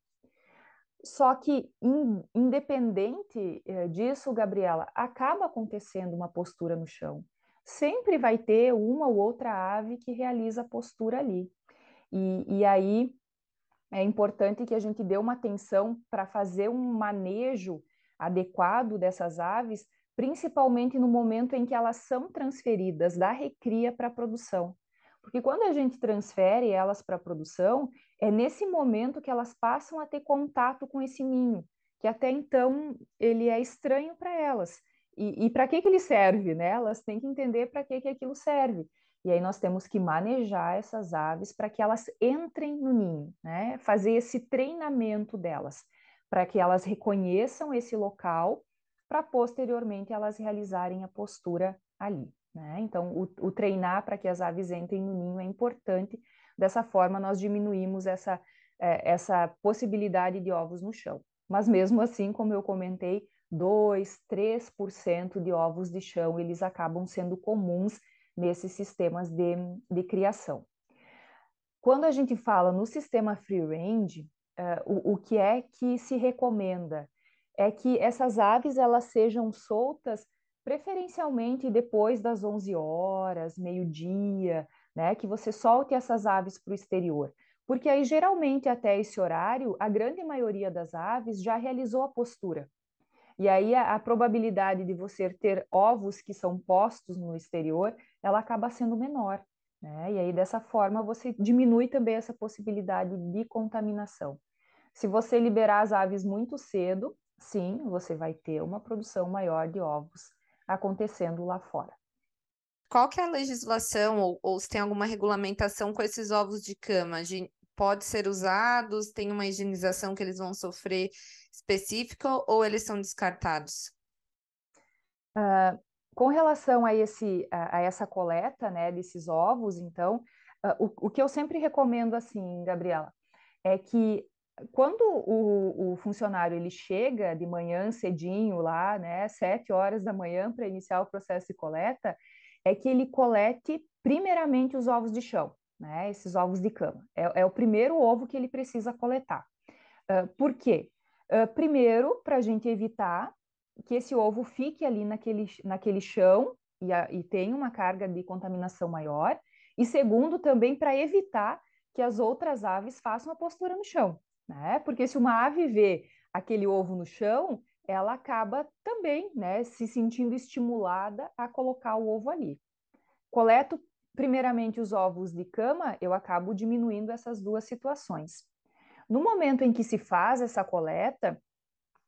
Só que, in, independente eh, disso, Gabriela, acaba acontecendo uma postura no chão. Sempre vai ter uma ou outra ave que realiza a postura ali. E, e aí é importante que a gente dê uma atenção para fazer um manejo adequado dessas aves, principalmente no momento em que elas são transferidas da recria para a produção. Porque quando a gente transfere elas para a produção, é nesse momento que elas passam a ter contato com esse ninho, que até então ele é estranho para elas. E, e para que, que ele serve? Né? Elas têm que entender para que, que aquilo serve. E aí nós temos que manejar essas aves para que elas entrem no ninho, né? Fazer esse treinamento delas, para que elas reconheçam esse local, para posteriormente elas realizarem a postura ali. Né? Então, o, o treinar para que as aves entrem no ninho é importante. Dessa forma, nós diminuímos essa, é, essa possibilidade de ovos no chão. Mas mesmo assim, como eu comentei, 2, 3% de ovos de chão, eles acabam sendo comuns nesses sistemas de, de criação. Quando a gente fala no sistema free range, uh, o, o que é que se recomenda é que essas aves elas sejam soltas preferencialmente depois das 11 horas, meio-dia, né, que você solte essas aves para o exterior. Porque aí, geralmente, até esse horário, a grande maioria das aves já realizou a postura. E aí a, a, probabilidade de você ter ovos que são postos no exterior, ela acaba sendo menor. Né? E aí dessa forma você diminui também essa possibilidade de contaminação. Se você liberar as aves muito cedo, sim, você vai ter uma produção maior de ovos acontecendo lá fora. Qual que é a legislação ou, ou se tem alguma regulamentação com esses ovos de cama? De, pode ser usados? Tem uma higienização que eles vão sofrer específica ou eles são descartados? Uh, com relação a, esse, a, a, essa coleta né, desses ovos, então, uh, o, o que eu sempre recomendo, assim, Gabriela, é que quando o, o, funcionário ele chega de manhã cedinho lá, né, sete horas da manhã para iniciar o processo de coleta, é que ele colete primeiramente os ovos de chão, né, esses ovos de cama. É, é o primeiro ovo que ele precisa coletar. Uh, por quê? Uh, primeiro, para a gente evitar que esse ovo fique ali naquele, naquele chão e, a, e tenha uma carga de contaminação maior. E segundo, também para evitar que as outras aves façam a postura no chão, né? Porque se uma ave vê aquele ovo no chão, ela acaba também, né, se sentindo estimulada a colocar o ovo ali. Coleto primeiramente os ovos de cama, eu acabo diminuindo essas duas situações. No momento em que se faz essa coleta,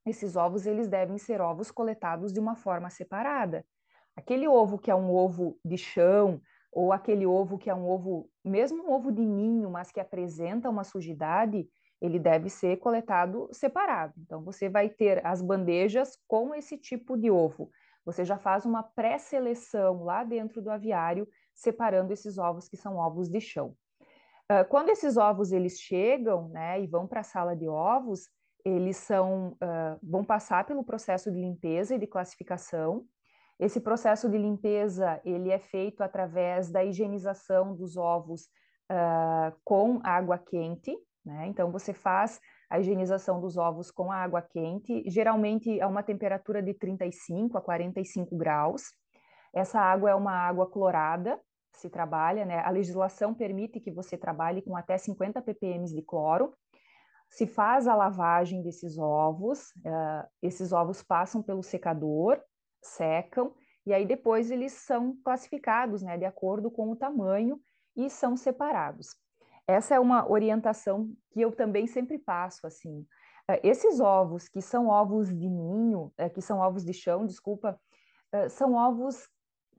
esses ovos eles devem ser ovos coletados de uma forma separada. Aquele ovo que é um ovo de chão, ou aquele ovo que é um ovo, mesmo um ovo de ninho, mas que apresenta uma sujidade, ele deve ser coletado separado. Então, você vai ter as bandejas com esse tipo de ovo. Você já faz uma pré-seleção lá dentro do aviário, separando esses ovos que são ovos de chão. Uh, quando esses ovos eles chegam, né, e vão para a sala de ovos, eles são uh, vão passar pelo processo de limpeza e de classificação. Esse processo de limpeza ele é feito através da higienização dos ovos uh, com água quente, né? Então você faz a higienização dos ovos com água quente, geralmente a uma temperatura de 35 a 45 graus. Essa água é uma água clorada, se trabalha, né? A legislação permite que você trabalhe com até 50 ppm de cloro. Se faz a lavagem desses ovos, uh, esses ovos passam pelo secador, secam, e aí depois eles são classificados, né, de acordo com o tamanho e são separados. Essa é uma orientação que eu também sempre passo, assim. Uh, esses ovos, que são ovos de ninho, uh, que são ovos de chão, desculpa, são ovos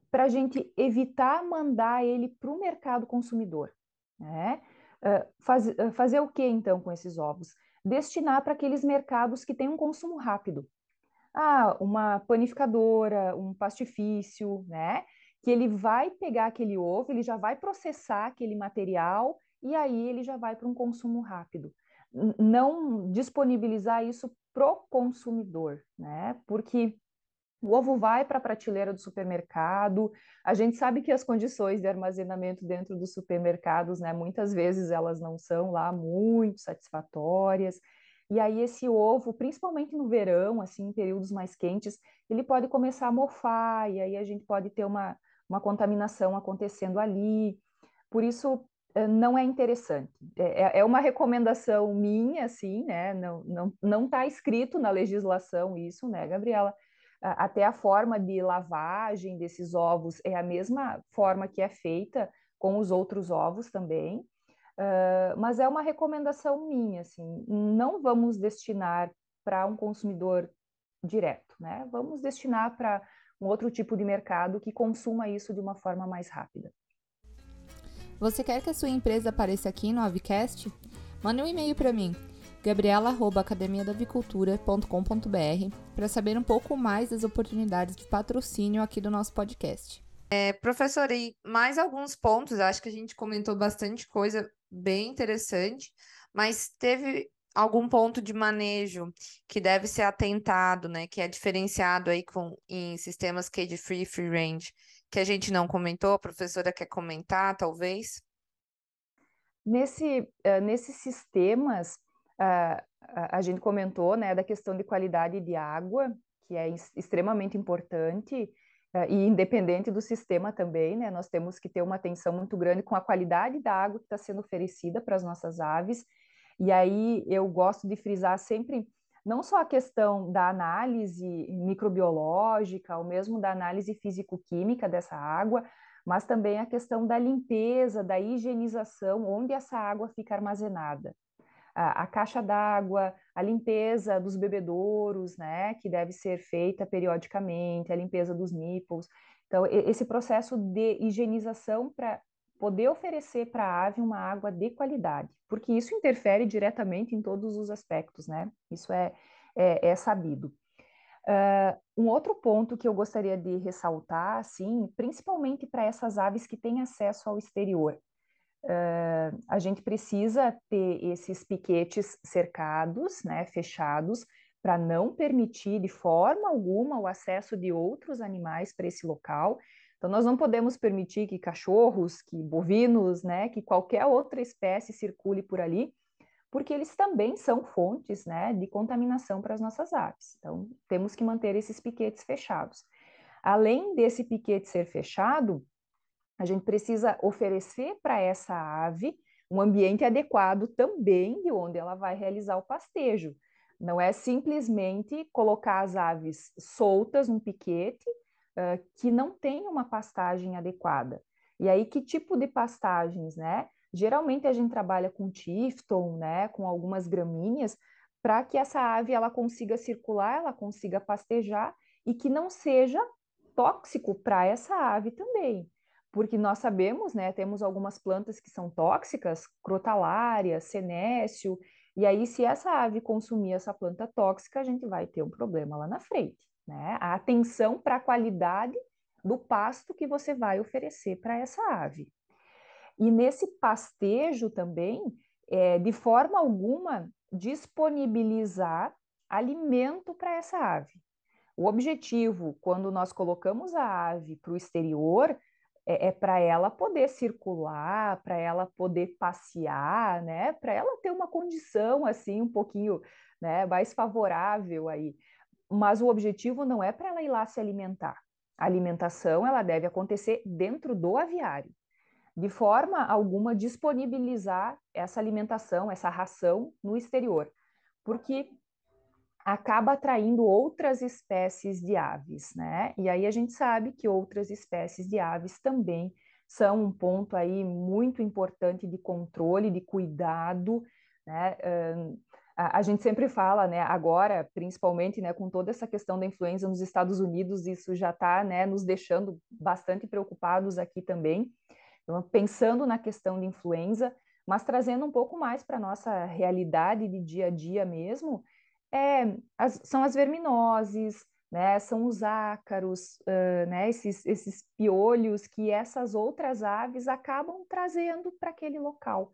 para a gente evitar mandar ele para o mercado consumidor. Né? Faz, fazer o que então com esses ovos? Destinar para aqueles mercados que têm um consumo rápido. Ah, uma panificadora, um pastifício, né? Que ele vai pegar aquele ovo, ele já vai processar aquele material e aí ele já vai para um consumo rápido. Não disponibilizar isso pro consumidor, né? Porque o ovo vai para a prateleira do supermercado. A gente sabe que as condições de armazenamento dentro dos supermercados, né, muitas vezes elas não são lá muito satisfatórias. E aí esse ovo, principalmente no verão, assim, em períodos mais quentes, ele pode começar a mofar e aí a gente pode ter uma, uma contaminação acontecendo ali. Por isso não é interessante. É, é, é uma recomendação minha, assim, né? Não não não está escrito na legislação isso, né, Gabriela? até a forma de lavagem desses ovos é a mesma forma que é feita com os outros ovos também, uh, mas é uma recomendação minha, assim, não vamos destinar para um consumidor direto, né? Vamos destinar para um outro tipo de mercado que consuma isso de uma forma mais rápida. Você quer que a sua empresa apareça aqui no Avicast? Mande um e-mail para mim gabriela.academiadavicultura.com.br para saber um pouco mais das oportunidades de patrocínio aqui do nosso podcast. É, professor, e mais alguns pontos, acho que a gente comentou bastante coisa bem interessante, mas teve algum ponto de manejo que deve ser atentado, né, que é diferenciado aí com, em sistemas cage free, free range, que a gente não comentou, a professora quer comentar, talvez? Nesse, uh, nesses sistemas, a, a gente comentou né, da questão de qualidade de água, que é extremamente importante, Uh, e independente do sistema também, né, nós temos que ter uma atenção muito grande com a qualidade da água que está sendo oferecida para as nossas aves. E aí eu gosto de frisar sempre não só a questão da análise microbiológica, ou mesmo da análise físico-química dessa água, mas também a questão da limpeza, da higienização, onde essa água fica armazenada a, a caixa d'água, a limpeza dos bebedouros, né, que deve ser feita periodicamente, a limpeza dos nipples. Então, esse processo de higienização para poder oferecer para a ave uma água de qualidade, porque isso interfere diretamente em todos os aspectos, né? Isso é, é, é sabido. Uh, um outro ponto que eu gostaria de ressaltar, assim, principalmente para essas aves que têm acesso ao exterior, uh, a gente precisa ter esses piquetes cercados, né, fechados, para não permitir de forma alguma o acesso de outros animais para esse local. Então, nós não podemos permitir que cachorros, que bovinos, né, que qualquer outra espécie circule por ali, porque eles também são fontes né, de contaminação para as nossas aves. Então, temos que manter esses piquetes fechados. Além desse piquete ser fechado, a gente precisa oferecer para essa ave um ambiente adequado também de onde ela vai realizar o pastejo. Não é simplesmente colocar as aves soltas num piquete que não tem uma pastagem adequada. E aí, que tipo de pastagens, né? Geralmente a gente trabalha com tifton, né, com algumas gramíneas, para que essa ave ela consiga circular, ela consiga pastejar e que não seja tóxico para essa ave também porque nós sabemos, né, temos algumas plantas que são tóxicas, crotalária, senécio, e aí se essa ave consumir essa planta tóxica, a gente vai ter um problema lá na frente, né? A atenção para a qualidade do pasto que você vai oferecer para essa ave. E nesse pastejo também, é, de forma alguma, disponibilizar alimento para essa ave. O objetivo, quando nós colocamos a ave para o exterior, é, é para ela poder circular, para ela poder passear, né? Para ela ter uma condição assim um pouquinho né, mais favorável aí. Mas o objetivo não é para ela ir lá se alimentar. A alimentação ela deve acontecer dentro do aviário, de forma alguma disponibilizar essa alimentação, essa ração no exterior, porque acaba atraindo outras espécies de aves, né? E aí a gente sabe que outras espécies de aves também são um ponto aí muito importante de controle, de cuidado, né? A, a gente sempre fala, né, agora, principalmente, né, com toda essa questão da influenza nos Estados Unidos, isso já está, né, nos deixando bastante preocupados aqui também. Então, pensando na questão de influenza, mas trazendo um pouco mais para a nossa realidade de dia a dia mesmo, é, as, são as verminoses, né, são os ácaros, uh, né, esses, esses piolhos que essas outras aves acabam trazendo para aquele local.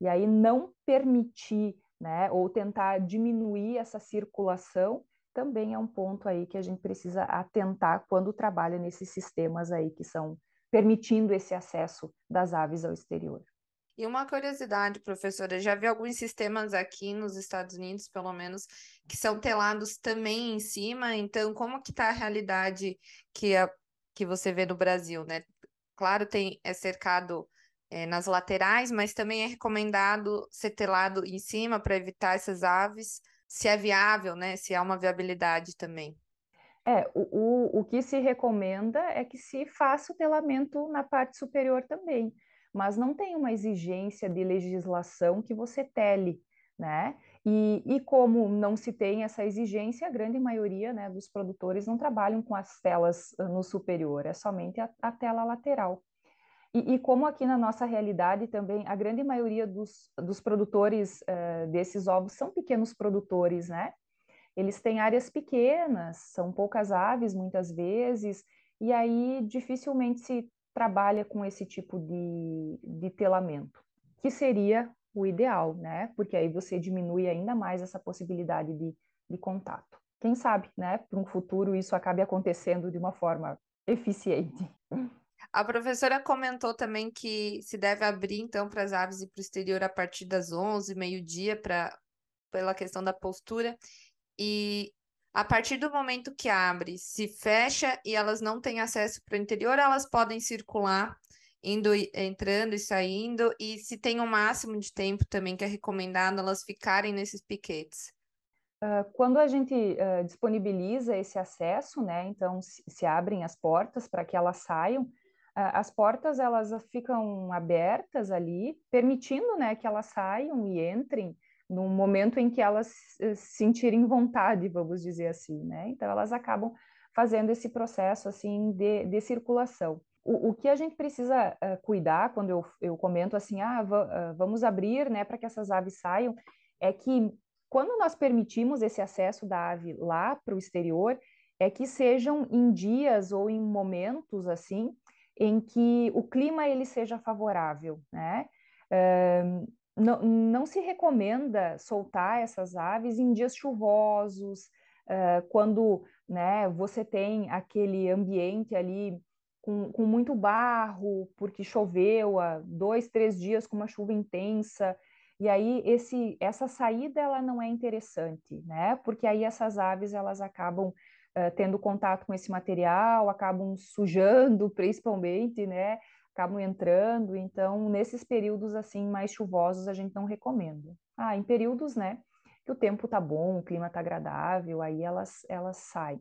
E aí não permitir, né, ou tentar diminuir essa circulação também é um ponto aí que a gente precisa atentar quando trabalha nesses sistemas aí que são permitindo esse acesso das aves ao exterior. E uma curiosidade, professora, já vi alguns sistemas aqui nos Estados Unidos, pelo menos, que são telados também em cima, então como que está a realidade que, a, que você vê no Brasil, né? Claro, tem, é cercado é, nas laterais, mas também é recomendado ser telado em cima para evitar essas aves, se é viável, né? Se há uma viabilidade também. É, o, o, o que se recomenda é que se faça o telamento na parte superior também mas não tem uma exigência de legislação que você tele, né? E, e como não se tem essa exigência, a grande maioria né, dos produtores não trabalham com as telas ah, no superior, é somente a, a tela lateral. E, e, como aqui na nossa realidade também, a grande maioria dos, dos produtores uh, desses ovos são pequenos produtores, né? Eles têm áreas pequenas, são poucas aves muitas vezes, e aí dificilmente se trabalha com esse tipo de, de telamento, que seria o ideal, né? Porque aí você diminui ainda mais essa possibilidade de, de contato. Quem sabe, né? Para um futuro isso acabe acontecendo de uma forma eficiente. A professora comentou também que se deve abrir, então, para as aves e para o exterior a partir das 11, meio-dia, pela questão da postura. E a partir do momento que abre, se fecha e elas não têm acesso para o interior, elas podem circular, indo, entrando e saindo, e se tem um máximo de tempo também que é recomendado elas ficarem nesses piquetes. Uh, quando a gente uh, disponibiliza esse acesso, né, então se, se abrem as portas para que elas saiam, as portas elas ficam abertas ali, permitindo, né, que elas saiam e entrem no momento em que elas eh, sentirem vontade, vamos dizer assim, né? Então elas acabam fazendo esse processo assim de, de circulação. O, o, que a gente precisa uh, cuidar quando eu, eu comento assim, ah, vamos abrir, né, para que essas aves saiam, é que quando nós permitimos esse acesso da ave lá para o exterior, é que sejam em dias ou em momentos assim em que o clima ele seja favorável, né? Uh, não, não se recomenda soltar essas aves em dias chuvosos, uh, quando né, você tem aquele ambiente ali com, com, muito barro, porque choveu há dois, três dias com uma chuva intensa, e aí esse, essa saída ela não é interessante, né? Porque aí essas aves elas acabam uh, tendo contato com esse material, acabam sujando, <laughs> principalmente, né? acabam entrando, então nesses períodos assim mais chuvosos a gente não recomenda. Ah, em períodos, né, que o tempo tá bom, o clima tá agradável, aí elas elas saem.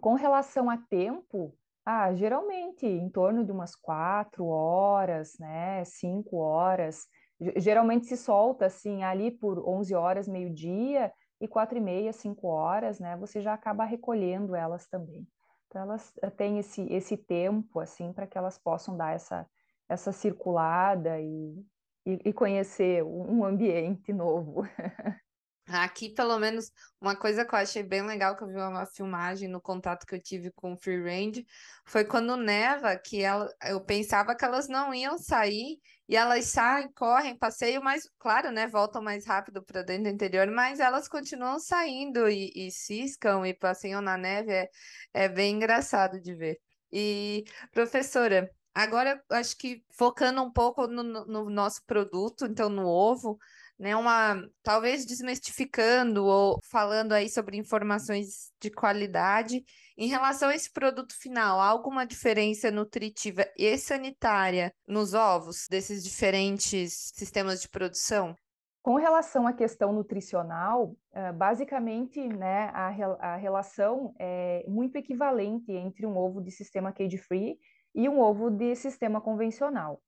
Com relação a tempo, ah, geralmente em torno de umas quatro horas, né, cinco horas, geralmente se solta assim ali por 11 horas, meio-dia, e quatro e meia, cinco horas, né, você já acaba recolhendo elas também. Então, elas eh, têm esse, esse tempo, assim, para que elas possam dar essa, essa circulada e, e, e conhecer um ambiente novo. <laughs> Aqui, pelo menos, uma coisa que eu achei bem legal, que eu vi uma filmagem no contato que eu tive com o Free Range, foi quando neva, que ela, eu pensava que elas não iam sair, e elas saem, correm, passeiam, mas, claro, né, voltam mais rápido para dentro do interior, mas elas continuam saindo e, e ciscam e passeiam na neve, é, é bem engraçado de ver. E, professora, Agora, acho que focando um pouco no, no nosso produto, então no ovo, né, uma talvez desmistificando ou falando aí sobre informações de qualidade em relação a esse produto final, há alguma diferença nutritiva e sanitária nos ovos desses diferentes sistemas de produção? Com relação à questão nutricional, eh, basicamente, né, a, a relação é muito equivalente entre um ovo de sistema cage-free e um ovo de sistema convencional.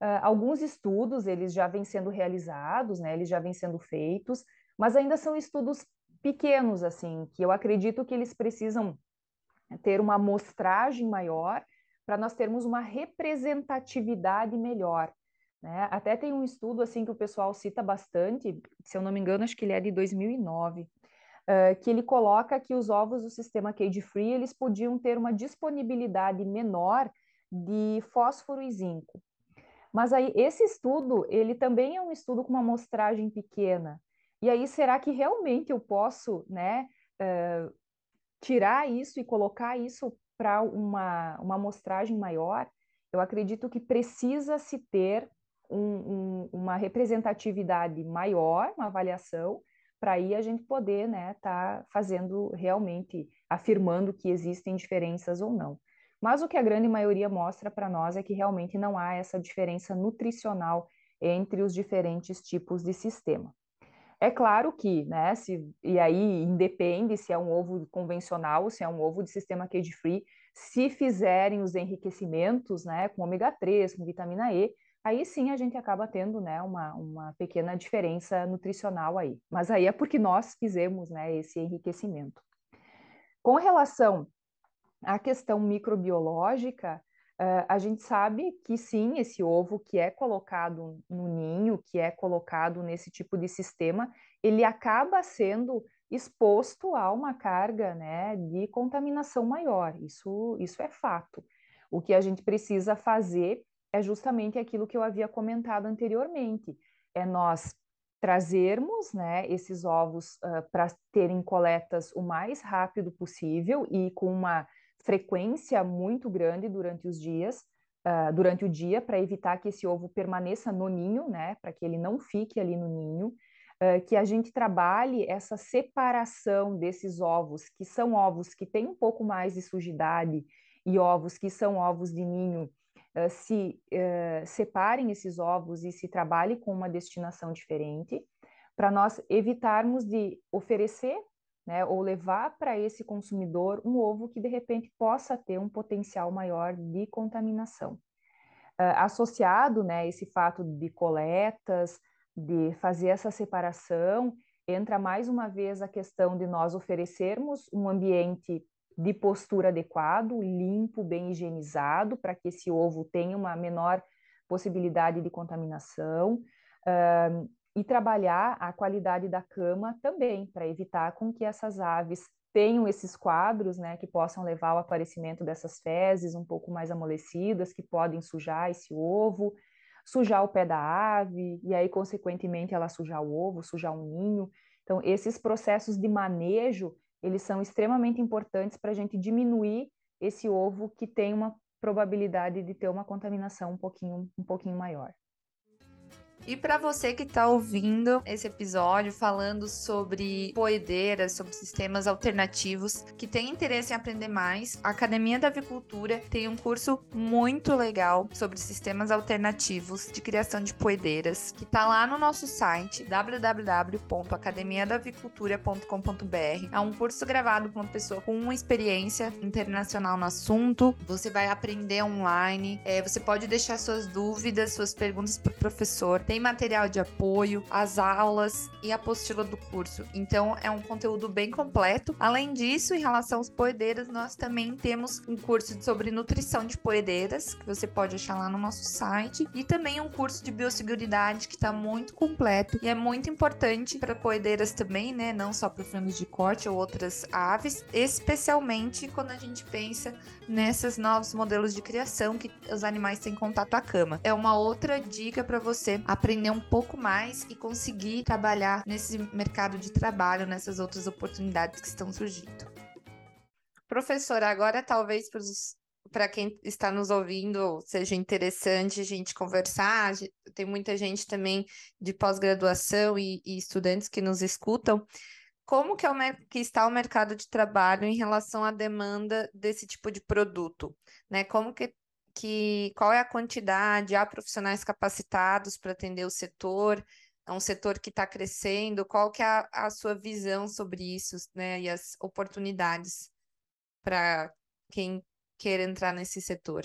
Uh, alguns estudos, eles já vêm sendo realizados, né, eles já vêm sendo feitos, mas ainda são estudos pequenos, assim, que eu acredito que eles precisam ter uma amostragem maior para nós termos uma representatividade melhor. Né? Até tem um estudo assim que o pessoal cita bastante, se eu não me engano, acho que ele é de 2009, uh, que ele coloca que os ovos do sistema cage-free eles podiam ter uma disponibilidade menor de fósforo e zinco. Mas aí esse estudo, ele também é um estudo com uma amostragem pequena. E aí será que realmente eu posso, né, uh, tirar isso e colocar isso para uma, uma amostragem maior? Eu acredito que precisa se ter um, um, uma representatividade maior, uma avaliação, para aí a gente poder estar né, tá fazendo realmente, afirmando que existem diferenças ou não. Mas o que a grande maioria mostra para nós é que realmente não há essa diferença nutricional entre os diferentes tipos de sistema. É claro que, né, se, e aí independe se é um ovo convencional, se é um ovo de sistema cage-free, se fizerem os enriquecimentos, né, com ômega 3, com vitamina E, aí sim a gente acaba tendo, né, uma, uma pequena diferença nutricional aí. Mas aí é porque nós fizemos, né, esse enriquecimento. Com relação à questão microbiológica, uh, a gente sabe que sim, esse ovo que é colocado no ninho, que é colocado nesse tipo de sistema, ele acaba sendo exposto a uma carga, né, de contaminação maior. Isso, isso é fato. O que a gente precisa fazer é justamente aquilo que eu havia comentado anteriormente, é nós trazermos né, esses ovos uh, para terem coletas o mais rápido possível e com uma frequência muito grande durante os dias, uh, durante o dia, para evitar que esse ovo permaneça no ninho, né, para que ele não fique ali no ninho, uh, que a gente trabalhe essa separação desses ovos, que são ovos que têm um pouco mais de sujidade e ovos que são ovos de ninho uh, se uh, separem esses ovos e se trabalhe com uma destinação diferente, para nós evitarmos de oferecer né, ou levar para esse consumidor um ovo que de repente possa ter um potencial maior de contaminação. Uh, associado né, esse fato de coletas, de fazer essa separação, entra mais uma vez a questão de nós oferecermos um ambiente de postura adequado, limpo, bem higienizado, para que esse ovo tenha uma menor possibilidade de contaminação. Uh, e trabalhar a qualidade da cama também, para evitar com que essas aves tenham esses quadros, né, que possam levar ao aparecimento dessas fezes um pouco mais amolecidas, que podem sujar esse ovo, sujar o pé da ave, e aí, consequentemente, ela sujar o ovo, sujar o ninho. Então, esses processos de manejo eles são extremamente importantes para a gente diminuir esse ovo que tem uma probabilidade de ter uma contaminação um pouquinho, um pouquinho maior. E para você que está ouvindo esse episódio falando sobre poedeiras, sobre sistemas alternativos, que tem interesse em aprender mais, a Academia da Avicultura tem um curso muito legal sobre sistemas alternativos de criação de poedeiras, que está lá no nosso site www.academiadavicultura.com.br. É um curso gravado por uma pessoa com uma experiência internacional no assunto. Você vai aprender online, é, você pode deixar suas dúvidas, suas perguntas para o professor. Tem tem material de apoio, as aulas e a apostila do curso. Então é um conteúdo bem completo. Além disso, em relação aos poedeiras, nós também temos um curso sobre nutrição de poedeiras, que você pode achar lá no nosso site, e também um curso de biosseguridade que está muito completo e é muito importante para poedeiras também, né? Não só para frangos de corte ou outras aves, especialmente quando a gente pensa nesses novos modelos de criação que os animais têm contato à cama. É uma outra dica para você aprender um pouco mais e conseguir trabalhar nesse mercado de trabalho, nessas outras oportunidades que estão surgindo. Professora, agora talvez para para quem está nos ouvindo seja interessante a gente conversar. Tem muita gente também de pós-graduação e, e, estudantes que nos escutam. Como que, é que, está o mercado de trabalho em relação à demanda desse tipo de produto? Né? Como que, que qual é a quantidade? Há profissionais capacitados para atender o setor? É um setor que está crescendo? Qual que é a, a sua visão sobre isso né? e as oportunidades para quem queira entrar nesse setor?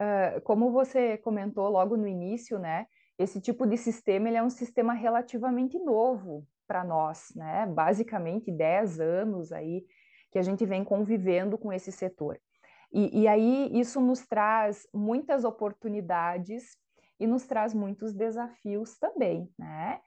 Uh, como você comentou logo no início, né? Esse tipo de sistema ele é um sistema relativamente novo para nós, né? Basicamente 10 anos aí que a gente vem convivendo com esse setor. E, e aí isso nos traz muitas oportunidades e nos traz muitos desafios também, né?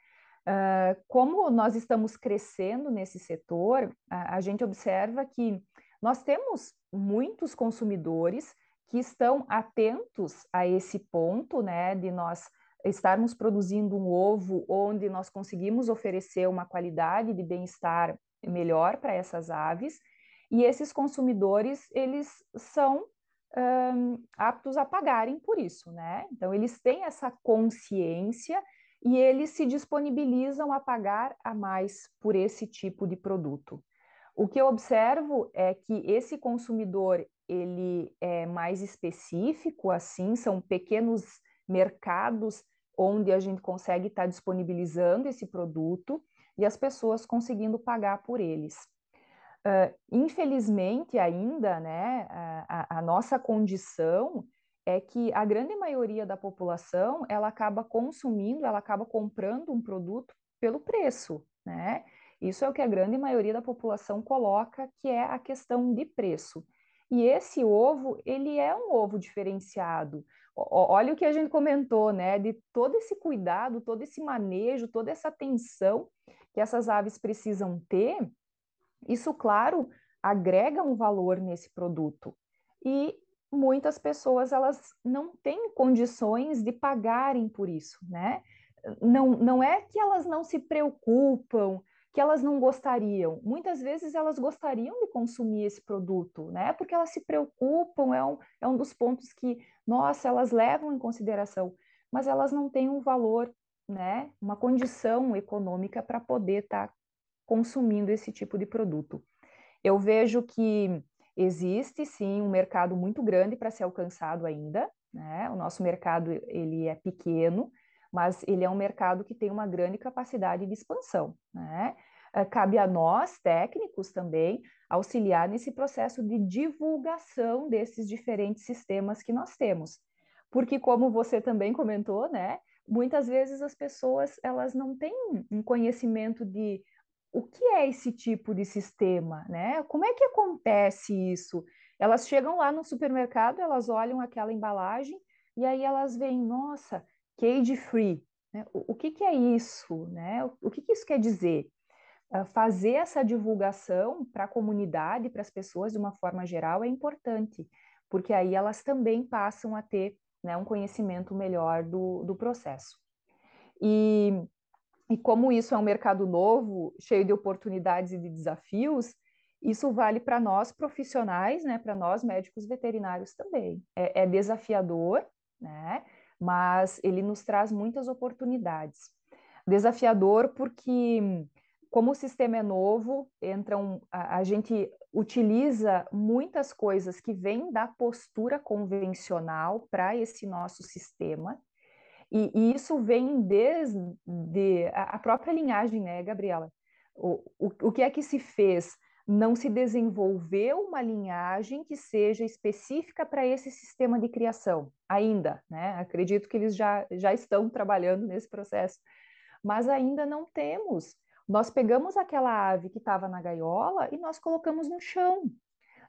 Uh, como nós estamos crescendo nesse setor, a, a gente observa que nós temos muitos consumidores que estão atentos a esse ponto, né, de nós estarmos produzindo um ovo onde nós conseguimos oferecer uma qualidade de bem-estar melhor para essas aves, e esses consumidores, eles são um, aptos a pagarem por isso, né? Então, eles têm essa consciência e eles se disponibilizam a pagar a mais por esse tipo de produto. O que eu observo é que esse consumidor ele é mais específico, assim, são pequenos mercados onde a gente consegue estar tá disponibilizando esse produto e as pessoas conseguindo pagar por eles. Uh, infelizmente, ainda, né, a, a, nossa condição é que a grande maioria da população ela acaba consumindo, ela acaba comprando um produto pelo preço, né? Isso é o que a grande maioria da população coloca, que é a questão de preço. E esse ovo, ele é um ovo diferenciado. Olha o que a gente comentou, né? De todo esse cuidado, todo esse manejo, toda essa atenção que essas aves precisam ter. Isso, claro, agrega um valor nesse produto. E muitas pessoas elas não têm condições de pagarem por isso, né? Não, não é que elas não se preocupam, que elas não gostariam. Muitas vezes elas gostariam de consumir esse produto, né? Porque elas se preocupam, é um, é um dos pontos que, nossa, elas levam em consideração, mas elas não têm um valor, né? Uma condição econômica para poder estar tá consumindo esse tipo de produto. Eu vejo que existe sim um mercado muito grande para ser alcançado ainda, né? O nosso mercado ele é pequeno, mas ele é um mercado que tem uma grande capacidade de expansão. Né? Eh, cabe a nós, técnicos, também, auxiliar nesse processo de divulgação desses diferentes sistemas que nós temos. Porque, como você também comentou, né, muitas vezes as pessoas elas não têm um conhecimento de o que é esse tipo de sistema, né? Como é que acontece isso? Elas chegam lá no supermercado, elas olham aquela embalagem e aí elas veem, nossa, cage free. Né? O, que, que, é isso? Né? O, o que, que, isso quer dizer? Uh, fazer essa divulgação para a comunidade, para as pessoas de uma forma geral, é importante, porque aí elas também passam a ter né, um conhecimento melhor do, do processo. E, e como isso é um mercado novo, cheio de oportunidades e de desafios, isso vale para nós profissionais, né, para nós médicos veterinários também. É, é desafiador, né? mas ele nos traz muitas oportunidades. Desafiador porque, como o sistema é novo, entram, a, a gente utiliza muitas coisas que vêm da postura convencional para esse nosso sistema, e, e, isso vem desde a, própria linhagem, né, Gabriela? O, o, o que é que se fez não se desenvolveu uma linhagem que seja específica para esse sistema de criação, ainda, né? Acredito que eles já, já estão trabalhando nesse processo, mas ainda não temos. Nós pegamos aquela ave que estava na gaiola e nós colocamos no chão.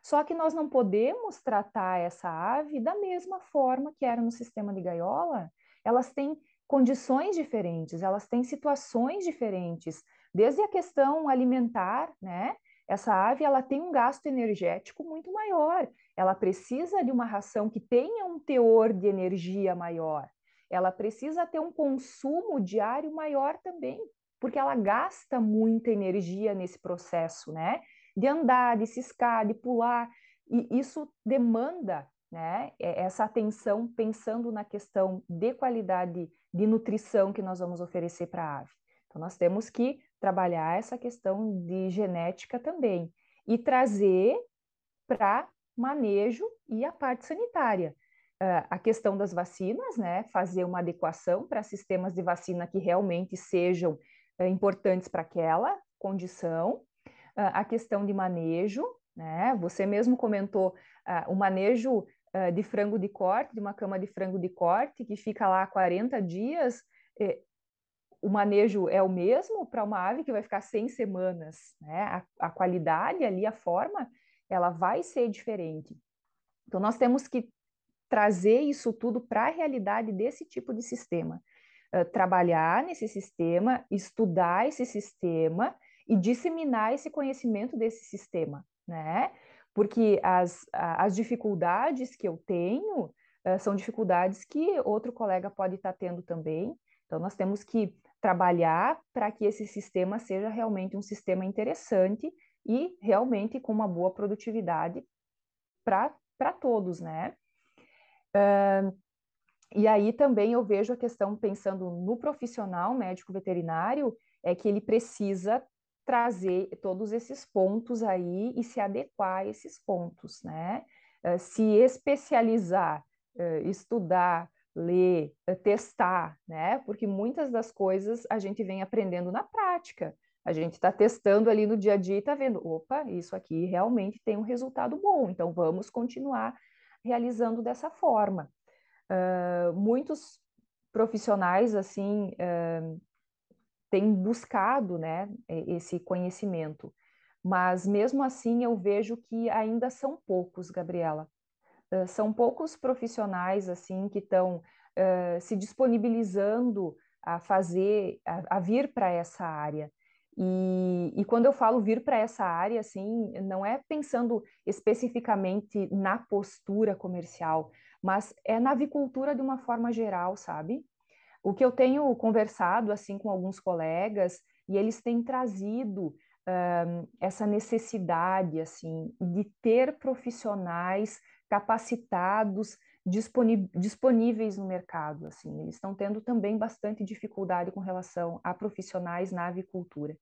Só que nós não podemos tratar essa ave da mesma forma que era no sistema de gaiola. Elas têm condições diferentes, elas têm situações diferentes, desde a questão alimentar, né? Essa ave ela tem um gasto energético muito maior. Ela precisa de uma ração que tenha um teor de energia maior. Ela precisa ter um consumo diário maior também, porque ela gasta muita energia nesse processo, né? De andar, de ciscar, de pular. e isso demanda né, essa atenção pensando na questão de qualidade de nutrição que nós vamos oferecer para a ave. Então, nós temos que trabalhar essa questão de genética também e trazer para manejo e a parte sanitária. Uh, a questão das vacinas, né, fazer uma adequação para sistemas de vacina que realmente sejam importantes para aquela condição, uh, a questão de manejo, né, você mesmo comentou o manejo de frango de corte, de uma cama de frango de corte, que fica lá 40 dias, eh, o manejo é o mesmo para uma ave que vai ficar 100 semanas, né? A, a, qualidade ali, a forma, ela vai ser diferente. Então, nós temos que trazer isso tudo para a realidade desse tipo de sistema. Trabalhar nesse sistema, estudar esse sistema e disseminar esse conhecimento desse sistema, né? Porque as, as dificuldades que eu tenho uh, são dificuldades que outro colega pode estar tá tendo também. Então, nós temos que trabalhar para que esse sistema seja realmente um sistema interessante e realmente com uma boa produtividade para todos, né? Uh, e aí também eu vejo a questão, pensando no profissional médico veterinário, é que ele precisa trazer todos esses pontos aí e se adequar a esses pontos, né? Uh, se especializar, uh, estudar, ler, eh, testar, né? Porque muitas das coisas a gente vem aprendendo na prática. A gente está testando ali no dia a dia e está vendo, opa, isso aqui realmente tem um resultado bom, então vamos continuar realizando dessa forma. Uh, muitos profissionais, assim, uh, têm buscado, né, esse conhecimento, mas mesmo assim eu vejo que ainda são poucos, Gabriela são poucos profissionais assim que estão uh, se disponibilizando a fazer, a, a vir para essa área. E, e, quando eu falo vir para essa área, assim, não é pensando especificamente na postura comercial, mas é na avicultura de uma forma geral, sabe? O que eu tenho conversado, assim, com alguns colegas, e eles têm trazido essa necessidade, assim, de ter profissionais capacitados, disponíveis no mercado. Assim, eles estão tendo também bastante dificuldade com relação a profissionais na avicultura.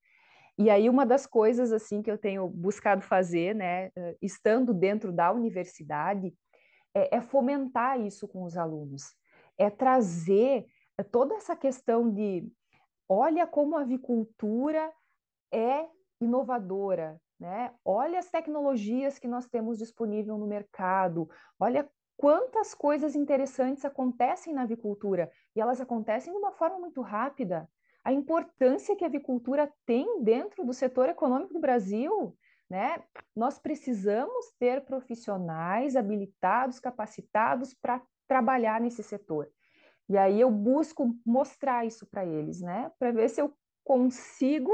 E aí uma das coisas assim que eu tenho buscado fazer, né, estando dentro da universidade, é, é fomentar isso com os alunos, é trazer toda essa questão de, olha como a avicultura é inovadora, né? Olha as tecnologias que nós temos disponível no mercado, olha quantas coisas interessantes acontecem na avicultura e elas acontecem de uma forma muito rápida. A importância que a avicultura tem dentro do setor econômico do Brasil, né? Nós precisamos ter profissionais habilitados, capacitados para trabalhar nesse setor. E aí eu busco mostrar isso para eles, né? Para ver se eu consigo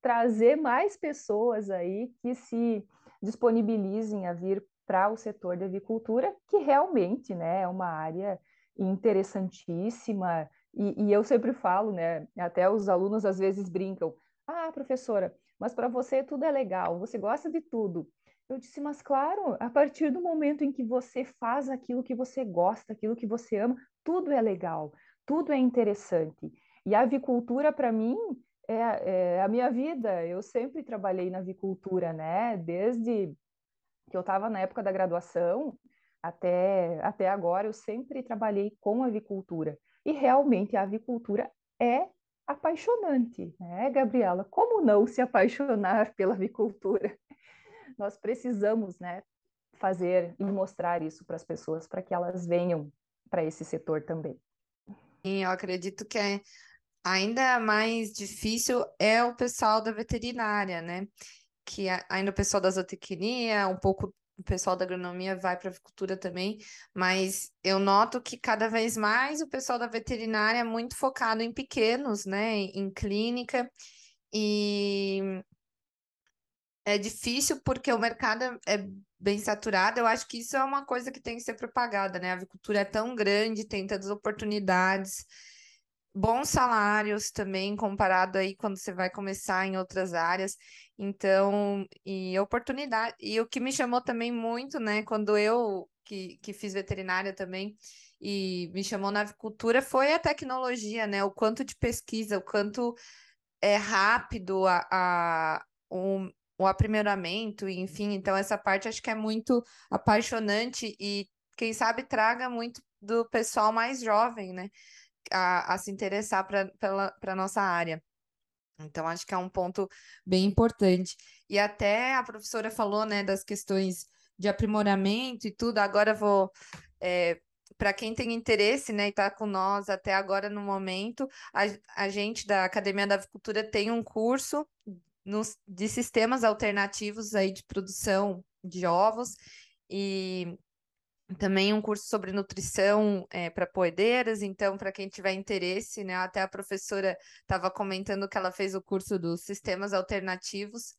trazer mais pessoas aí que se disponibilizem a vir para o setor da avicultura, que realmente né, é uma área interessantíssima. E, e eu sempre falo, né, até os alunos às vezes brincam: ah, professora, mas para você tudo é legal, você gosta de tudo. Eu disse, mas claro, a partir do momento em que você faz aquilo que você gosta, aquilo que você ama, tudo é legal, tudo é interessante. E a avicultura, para mim, é, é, a minha vida. Eu sempre trabalhei na avicultura, né? Desde que eu estava na época da graduação até, até agora, eu sempre trabalhei com avicultura. E realmente a avicultura é apaixonante, né, Gabriela? Como não se apaixonar <laughs> pela avicultura? Nós precisamos, né, fazer e mostrar isso para as pessoas para que elas venham para esse setor também. Sim, eu acredito que é Ainda mais difícil é o pessoal da veterinária, né? Que ainda o pessoal da zootecnia, um pouco o pessoal da agronomia vai para a avicultura também, mas eu noto que cada vez mais o pessoal da veterinária é muito focado em pequenos, né? Em clínica, e é difícil porque o mercado é bem saturado. Eu acho que isso é uma coisa que tem que ser propagada, né? A avicultura é tão grande, tem tantas oportunidades bons salários também, comparado aí quando você vai começar em outras áreas. Então, e oportunidade. E o que me chamou também muito, né, quando eu que, que fiz veterinária também, e me chamou na avicultura foi a tecnologia, né? O quanto de pesquisa, o quanto é rápido a, a, o, o aprimoramento, enfim. Então, essa parte acho que é muito apaixonante e, quem sabe, traga muito do pessoal mais jovem, né? A, a se interessar para a nossa área. Então, acho que é um ponto bem importante. E até a professora falou, né, das questões de aprimoramento e tudo. Agora vou é, para quem tem interesse, né, e está com nós até agora no momento, a, a gente da Academia da Avicultura tem um curso nos, de sistemas alternativos aí de produção de ovos e também um curso sobre nutrição é, para poedeiras, então, para quem tiver interesse, né, até a professora estava comentando que ela fez o curso dos sistemas alternativos,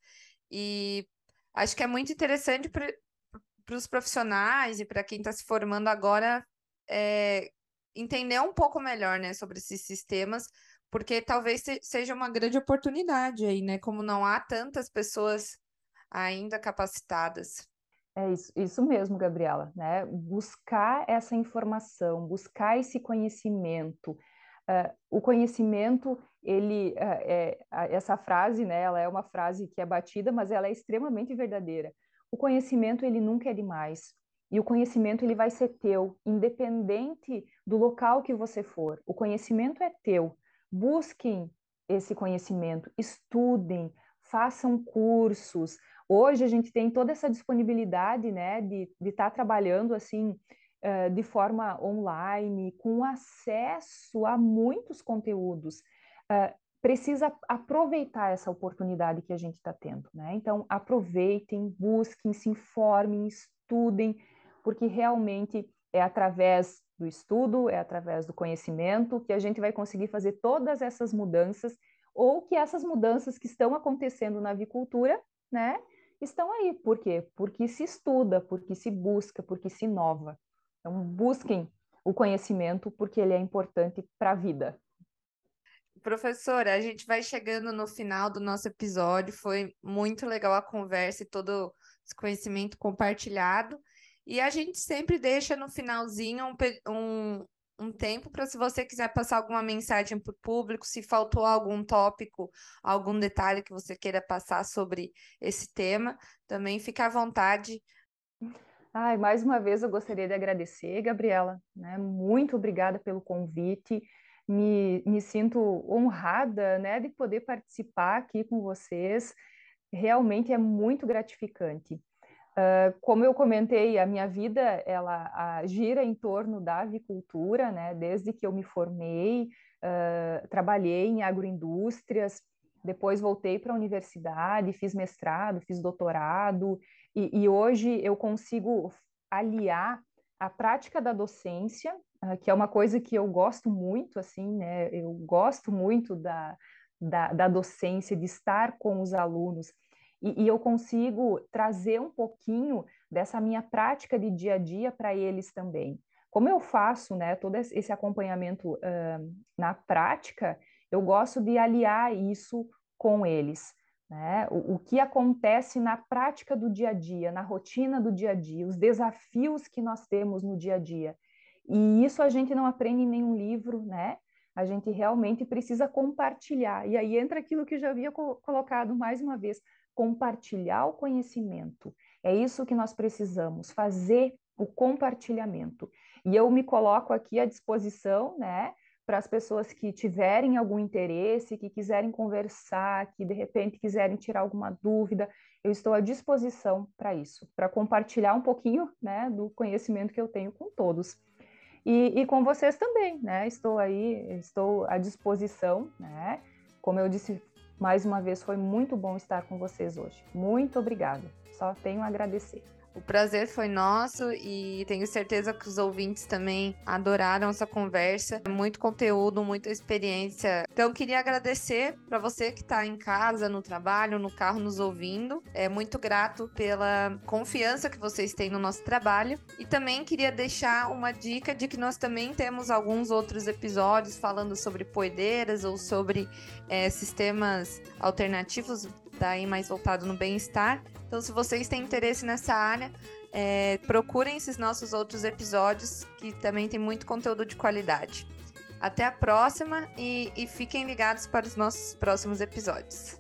e acho que é muito interessante para os profissionais e para quem está se formando agora é, entender um pouco melhor, né, sobre esses sistemas, porque talvez seja uma grande oportunidade aí, né, como não há tantas pessoas ainda capacitadas. É isso, isso mesmo, Gabriela, né? Buscar essa informação, buscar esse conhecimento. Uh, o conhecimento, ele, uh, é, essa frase, né? Ela é uma frase que é batida, mas ela é extremamente verdadeira. O conhecimento, ele nunca é demais. E o conhecimento ele vai ser teu, independente do local que você for. O conhecimento é teu. Busquem esse conhecimento, estudem, façam cursos. Hoje a gente tem toda essa disponibilidade, né, de estar tá trabalhando assim uh, de forma online, com acesso a muitos conteúdos. Uh, precisa aproveitar essa oportunidade que a gente está tendo, né? Então aproveitem, busquem, se informem, estudem porque realmente é através do estudo, é através do conhecimento que a gente vai conseguir fazer todas essas mudanças, ou que essas mudanças que estão acontecendo na avicultura, né, estão aí. Por quê? Porque se estuda, porque se busca, porque se inova. Então, busquem o conhecimento, porque ele é importante para a vida. Professora, a gente vai chegando no final do nosso episódio. Foi muito legal a conversa e todo esse conhecimento compartilhado. E a gente sempre deixa no finalzinho um, um, um tempo para se você quiser passar alguma mensagem para o público, se faltou algum tópico, algum detalhe que você queira passar sobre esse tema, também fica à vontade. Ai, mais uma vez eu gostaria de agradecer, Gabriela, né? Muito obrigada pelo convite. Me, me sinto honrada, né, de poder participar aqui com vocês. Realmente é muito gratificante. Uh, como eu comentei, a minha vida ela a, gira em torno da avicultura, né? Desde que eu me formei, uh, trabalhei em agroindústrias, depois voltei para a universidade, fiz mestrado, fiz doutorado, e, e, hoje eu consigo aliar a prática da docência, uh, que é uma coisa que eu gosto muito, assim, né? Eu gosto muito da, da, da docência, de estar com os alunos e, e eu consigo trazer um pouquinho dessa minha prática de dia a dia para eles também. Como eu faço né, todo esse acompanhamento uh, na prática, eu gosto de aliar isso com eles. Né? O, o, que acontece na prática do dia a dia, na rotina do dia a dia, os desafios que nós temos no dia a dia. E isso a gente não aprende em nenhum livro, né? A gente realmente precisa compartilhar. E aí entra aquilo que eu já havia co colocado mais uma vez: compartilhar o conhecimento. É isso que nós precisamos, fazer o compartilhamento. E eu me coloco aqui à disposição, né, para as pessoas que tiverem algum interesse, que quiserem conversar, que de repente quiserem tirar alguma dúvida, eu estou à disposição para isso, para compartilhar um pouquinho, né, do conhecimento que eu tenho com todos. E, e, com vocês também, né? Estou aí, estou à disposição, né? Como eu disse, mais uma vez foi muito bom estar com vocês hoje. Muito obrigada. Só tenho a agradecer. O prazer foi nosso e tenho certeza que os ouvintes também adoraram essa conversa. Muito conteúdo, muita experiência. Então, queria agradecer para você que está em casa, no trabalho, no carro, nos ouvindo. É muito grato pela confiança que vocês têm no nosso trabalho. E também queria deixar uma dica de que nós também temos alguns outros episódios falando sobre poedeiras ou sobre é, sistemas alternativos, Tá daí mais voltado no bem-estar. Então, se vocês têm interesse nessa área, é, procurem esses nossos outros episódios, que também tem muito conteúdo de qualidade. Até a próxima e, e fiquem ligados para os nossos próximos episódios.